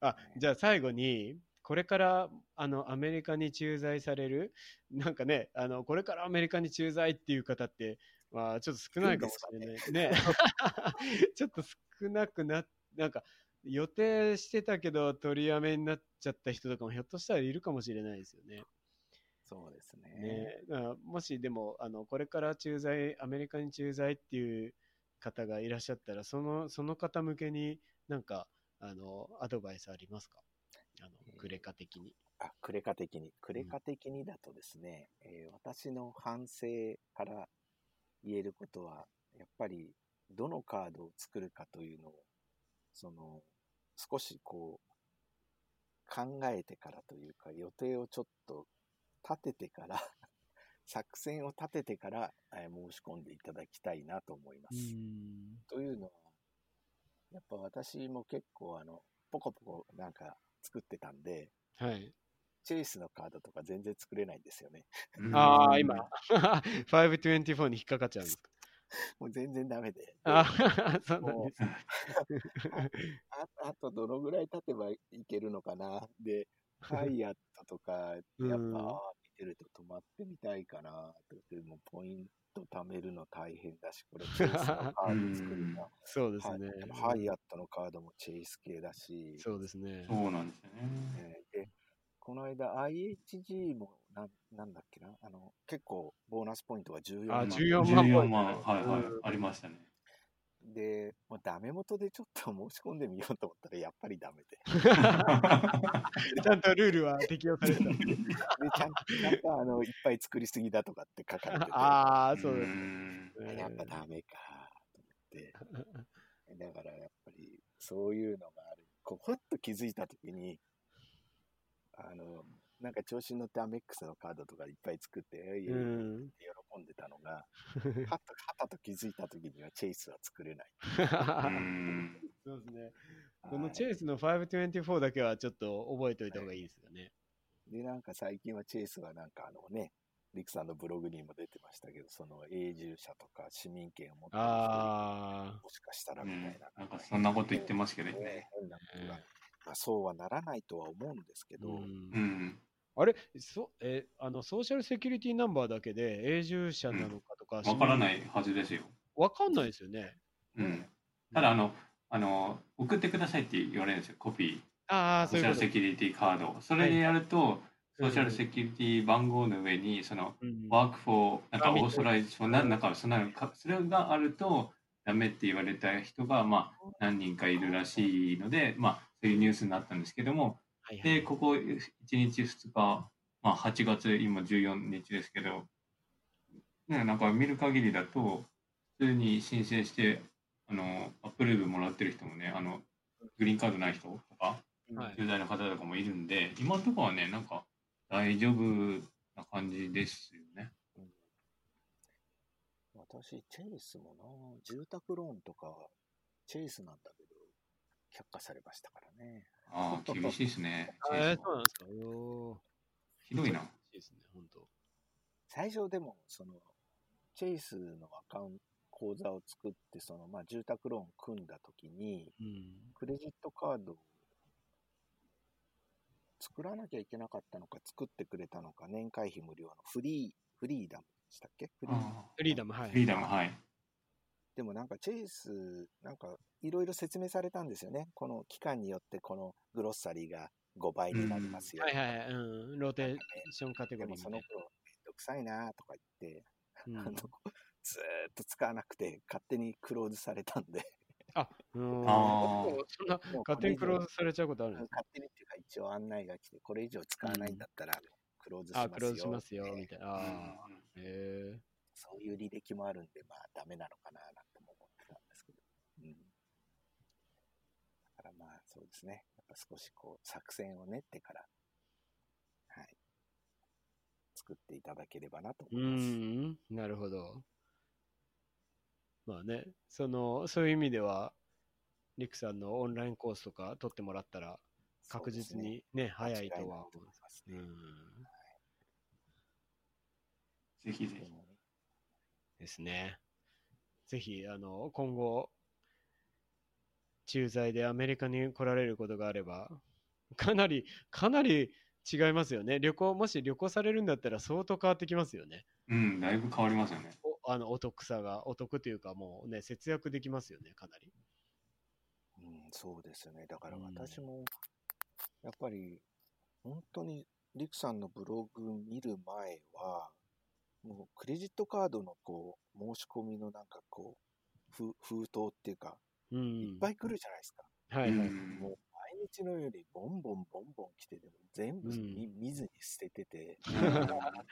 あ、じゃあ最後に、これからあのアメリカに駐在される、なんかね、あのこれからアメリカに駐在っていう方って、まあ、ちょっと少ないかもしれない。ね。*laughs* ちょっと少なくなっ、なんか予定してたけど取りやめになっちゃった人とかもひょっとしたらいるかもしれないですよね。そうですね。ねだからもしでもあのこれから駐在アメリカに駐在っていう方がいらっしゃったらそのその方向けになんかあのアドバイスありますか？あのえークレカ的に。あ、クレカ的に。クレカ的にだとですね、えー私の反省から言えることは、やっぱり、どのカードを作るかというのを、その、少しこう、考えてからというか、予定をちょっと立ててから、*laughs* 作戦を立ててから、えー申し込んでいただきたいなと思います。ん。というのは、やっぱ私も結構あの、ポコポコなんか作ってたんで、はい。チェイスのカードとか全然作れないんですよね。ああ、今、*laughs* 524に引っかかっちゃうんですか。もう全然ダメで。でああ、*laughs* そうなんです。あ *laughs* *laughs* あとどのぐらい経てばいけるのかな。で、ハイアットとか、やっぱ、見てると止まってみたいかな。でもポイント貯めるの大変だし、これチェイスのカード作るのは。そうですね。はい、ハイアットのカードもチェイス系だし、そうですね。そうなんですよね。えーで、この間 IHG もなんなんだっけな？あの、結構ボーナスポイントが14あ万。14万ポイント14万、はいはいうん、ありましたね。で、もうダメ元でちょっと申し込んでみようと思ったらやっぱりダメで。*laughs* ちゃんとルールは適用されてた。*laughs* で、ちゃんちゃんとあの、いっぱい作りすぎだとかって書かれてて、*laughs* ああ、そうですんね。やっぱダメかと思って。だからやっぱりそういうのがある。こう、ふっと気づいたときに、あの、なんか調子に乗ってアメックスのカードとかいっぱい作って、喜んでたのが、はっと、はたと気づいたときにはチェイスは作れない。そうですね。このチェイスの524だけはちょっと覚えておいた方がいいですよね。で、なんか最近はチェイスはなんかあのね、リクさんのブログにも出てましたけど、その永住者とか市民権を持ってる人もしかしたらみたいな。なんかそんなこと言ってますけどね。変なことがまあ、そうはならないとは思うんですけあ。ど、うんうん。あれそえあのソーシャルセキュリティナンバーだけで永住者なのかとか、。わからないいはずですよ。わかんないですよね。うん。ただ、あの、あの、送ってくださいって言われるんですよ、コピー。ああ、ソーシャルセキュリティカード。それでやると、ソはいーシャルセキュリティ番号の上に、その、うんワークフォー、なんかオーソライズ、そんななんか、そんなのか、それがあると、ダメって言われた人が、まあ、何人かいるらしいので、まあ、というニュースになったんですけども、はいはい。で、ここ1日2日、まあ8月今14日ですけど、ね、なんか見る限りだと、普通に申請して、あの、アップルーブもらってる人もね、あの、グリーンカードない人とか、はい。10代の方とかもいるんで、今のところはね、なんか大丈夫な感じですよね。私、チェイスもな、住宅ローンとか、チェイスなんだけど、却下されましたからね。ああ、厳しいですね。あ *laughs* えーそうなんですか？ひどいな。厳しいですね、本当。最初でも、その、チェイスのアカウント、口座を作って、その、まあ、住宅ローン組んだときに、うん。クレジットカードを作らなきゃいけなかったのか、作ってくれたのか、年会費無料のフリー、フリーダムでしたっけ？フリーあフリーダム、はい。ーフリーダム、はい。でもなんかチェイス、なんかいろいろ説明されたんですよね。この期間によってこのグロッサリーが5倍になりますよ。はいはいはい。うん。ローテーションカテゴでリーみたい でもその頃、めんどくさいなとか言って、な。うんあの、ずーっと使わなくて勝手にクローズされたんで、あ、うん。あ勝手にクローズされちゃうことあるんですか勝手にっていうか一応案内が来て、これ以上使わないんだったらクローズしますよ。あ、クローズしますよ、みたいな。へえ。そういう履歴もあるんで、まあダメなのかななんても思ってたんですけど。うん。だからまあそうですね。やっぱ少しこう作戦を練ってから、はい。作っていただければなとう思います。ん。なるほど。まあね、その、そういう意味では、リクさんのオンラインコースとか取ってもらったら、確実にね、早いとは思いますね。うん。ぜひぜひ。ですね。ぜひ、あの、今後、駐在でアメリカに来られることがあれば、かなり、かなり違いますよね。旅行、もし旅行されるんだったら相当変わってきますよね。うん、だいぶ変わりますよね。おあの、お得さが、お得というかもうね、節約できますよね、かなり。うん、そうですよね。だからうん私も、やっぱり、本当に、リクさんのブログ見る前は、もうクレジットカードのこう、申し込みのなんかこう、ふ封筒っていうか、うん。いっぱい来るじゃないですか。はいはい。うんもう毎日のようにボンボンボンボン来てても全部うん見,、見ずに捨ててて、*laughs*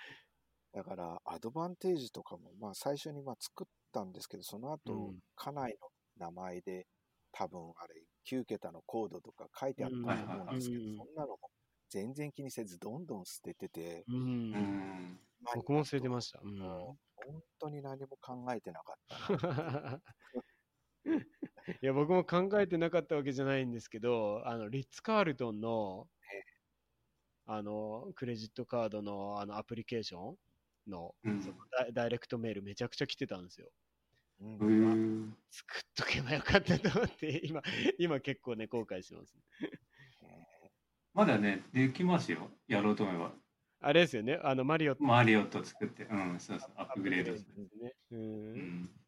だからアドバンテージとかもまあ最初にまあ作ったんですけど、その後、うん家内の名前で多分あれ9桁のコードとか書いてあったと思うんですけど、うんそんなのも全然気にせずどんどん捨ててて、うん。うん。僕も捨ててました。うん。もう本当に何も考えてなかったな。*laughs* *laughs* いや、僕も考えてなかったわけじゃないんですけど、あの、リッツ・カールトンの、あの、クレジットカードの、あの、アプリケーションの、うんそのダイダイレクトメールめちゃくちゃ来てたんですよ。作っとけばよかったと思って、*laughs* 今、今結構ね、後悔してます、ね。まだね、できますよ。やろうと思えば。あれですよね、あの、マリオットマリオット作って、うん、そうそう、アップグレードする。ですね。う。うんん。あ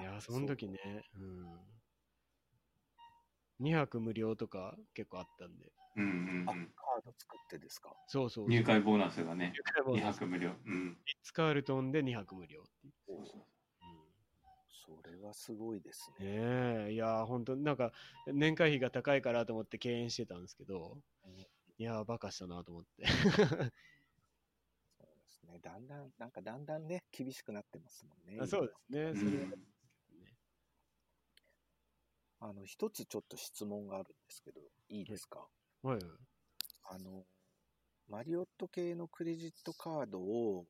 いや、その時ね、うん。2泊無料とか結構あったんで。うんうんあ、うん。カード作ってですか？そうそうそう。入会ボーナスがね、入会ボー2ナス泊無料。うん。リッツ・カールトンで2泊無料っていう。そうそうそれはすごいですね。ねえ、いやー、本当なんか、年会費が高いからと思って敬遠してたんですけど、いやー、バカしたなと思って。そうですね。だんだん、なんかだんだんね、厳しくなってますもんね。あそうですね、うんそれあの、一つちょっと質問があるんですけど、いいですか、はいはい。あの、マリオット系のクレジットカードを、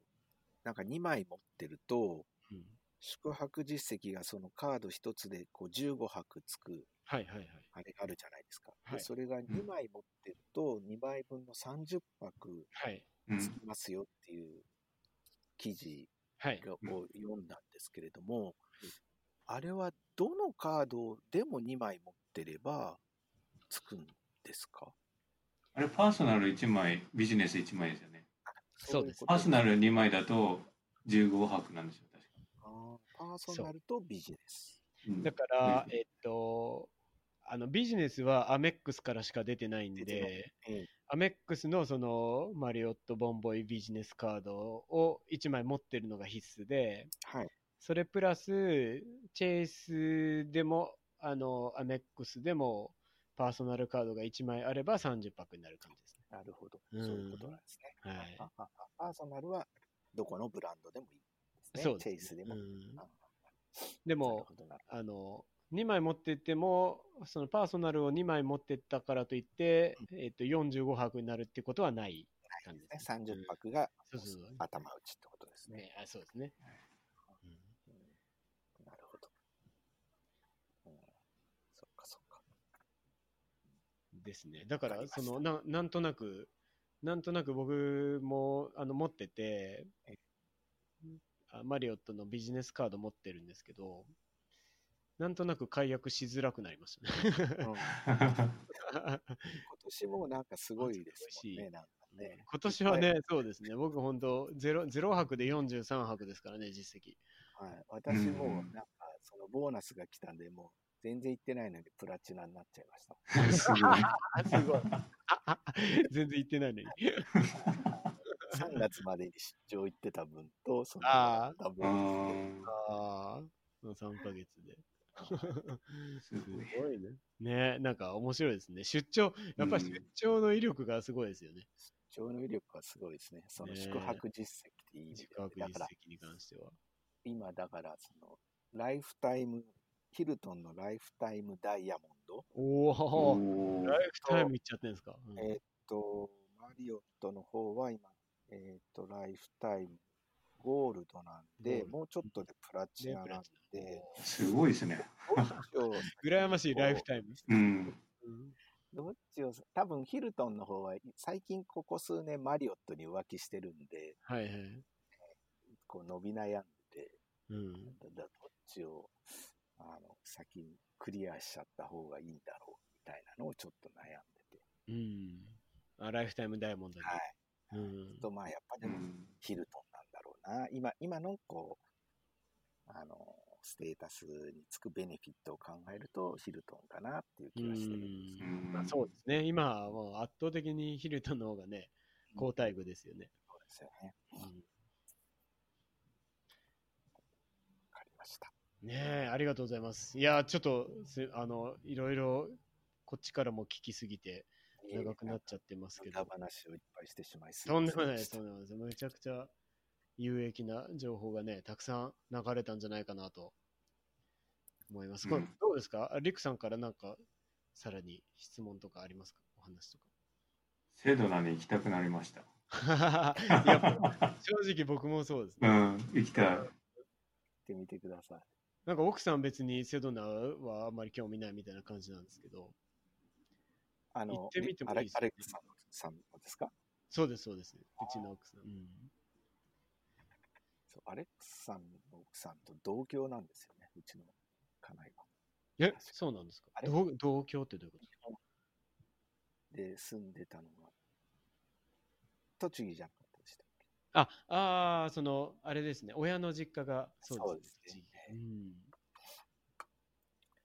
なんか2枚持ってると、うん宿泊実績がそのカード一つでこう15泊つく、はいはいはい。あれがあるじゃないですか。はいでそれが2枚持ってると、2倍分の30泊はい。うんつきますよっていう記事を読んだんですけれども、あれはどのカードでも2枚持ってればつくんですか？あれ、パーソナル1枚、ビジネス1枚ですよね。そうですパーソナル2枚だと15泊なんですよ、確かあーパーソナルとビジネス。うんだから、えっと、あの、ビジネスはアメックスからしか出てないんで、ええアメックスのその、マリオットボンボイビジネスカードを1枚持ってるのが必須で、はい。それプラス、チェイスでも、あの、アメックスでも、パーソナルカードが1枚あれば30泊になる感じですね。なるほど。うそうんいうことなんですね。はい。パーソナルはどこのブランドでもいいですね。そうですねチェイスでも。でもあの、2枚持ってっても、そのパーソナルを2枚持ってったからといって、えっと、45泊になるってことはない感じです、ほどね。30泊が頭打ちってことですね。そうですね。うんうんなるほど。うんそっかそっか。ですね。だからそのな、なんとなく、なんとなく僕もあの持っててマリオットのビジネスカード持ってるんですけど、なんとなく解約しづらくなりましたね。うん *laughs* 今年もなんかすごいですもんね。なんかね。今年はね、そうですね。僕本当ゼロ、ゼロ泊で43泊ですからね、実績。はい。私もうんなんかそのボーナスが来たんで、もう全然行ってないのにプラチナになっちゃいました。*laughs* すごい。あ、すごい。*laughs* 全然行ってないのに。3月までに出張行ってた分と、そのあーダブうルんああ、3ヶ月で。*laughs* すごい。ね。ねなんか面白いですね。出張、やっぱり出張の威力がすごいですよね。出張の威力はすごいですね。そのね宿泊実績っていい意味で宿泊実績に関しては。今だからそのライフタイム、ヒルトンのライフタイムダイヤモンド、おお、おライフタイムいっちゃってんですか？うんえーっと、マリオットの方は今、えーっと、ライフタイムゴールドなんで、もうちょっとでプラチナなんで、すごいですね。羨ましいライフタイム。うん。うんどっちを、多分ヒルトンの方は最近ここ数年マリオットに浮気してるんで、はいはい。こう伸び悩んで、うん。だだどっちをあの先にクリアしちゃった方がいいんだろうみたいなのをちょっと悩んでて。うん。あ、ライフタイムダイヤモンドに。はい。うん。と、まあやっぱりうんヒルトンなんだろうな。今、今のこう、あの、ステータスにつくベネフィットを考えるとヒルトンかなっていう気はしてるんですけど。うんまあ、そうですね。今はもう圧倒的にヒルトンの方がね、好待遇ですよね。そうですよね。うんわかりました。ねえ、ありがとうございます。いや、ちょっとす、あの、いろいろ、こっちからも聞きすぎて、長くなっちゃってますけど、話をいっぱいしてしまいすとんでもないです、とんでもないです。めちゃくちゃ有益な情報がね、たくさん流れたんじゃないかなと思います。これうんどうですか？リクさんからなんか、さらに質問とかありますか？お話とか。セドナに行きたくなりました。*laughs* いや、正直僕もそうですね。うん、行きたい。行ってみてください。なんか奥さん別にセドナはあんまり興味ないみたいな感じなんですけど、あの、行ってみてもいいですね。アレックスさんですか？そうです、そうです。うちの奥さん。うん。そうアレックスさんの奥さんと同居なんですよね、うちの家内は。え、そうなんですか？同同居ってどういうこと？ですかで、住んでたのは、栃木じゃなかったでしたっけ？あ、ああ、その、あれですね。親の実家が、そうですねうん。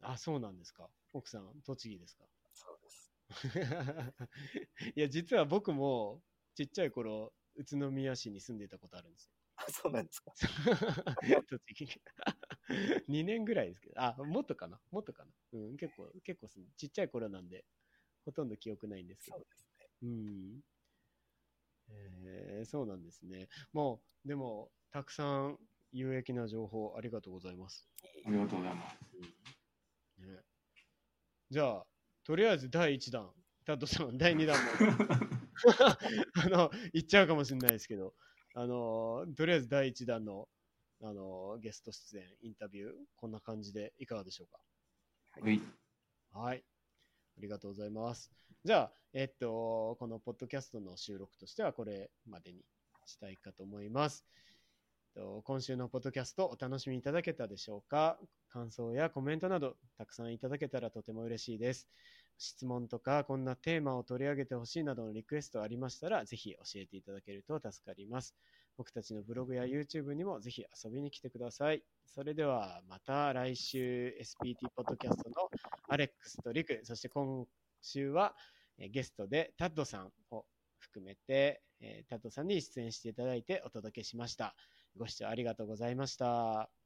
あ、そうなんですか？奥さん、栃木ですか？そうです。*laughs* いや、実は僕も、ちっちゃい頃、宇都宮市に住んでたことあるんですよ。あそうなんですか？*laughs* 栃木に。*laughs* 2年ぐらいですけど、あ、もっとかな？もっとかな？うん、結構、結構すんちっちゃい頃なんで、ほとんど記憶ないんですけどそう。ですね。うん。えー、そうなんですね。もう、でも、たくさん有益な情報ありがとうございます。ありがとうございます。うんね、じゃあ、とりあえず第1弾、タッドさん、第2弾も、*laughs* あの、言っちゃうかもしれないですけど、あの、とりあえず第1弾の、あの、ゲスト出演、インタビュー、こんな感じでいかがでしょうか？はい。はい。ありがとうございます。じゃあ、えっと、このポッドキャストの収録としてはこれまでにしたいかと思います。えっと今週のポッドキャストお楽しみいただけたでしょうか？感想やコメントなどたくさんいただけたらとても嬉しいです。質問とかこんなテーマを取り上げてほしいなどのリクエストありましたらぜひ教えていただけると助かります。僕たちのブログや YouTube にもぜひ遊びに来てください。それではまた来週 SPT ポッドキャストのアレックスとリク、そして今週はえーゲストでタッドさんを含めて、えータッドさんに出演していただいてお届けしました。ご視聴ありがとうございました。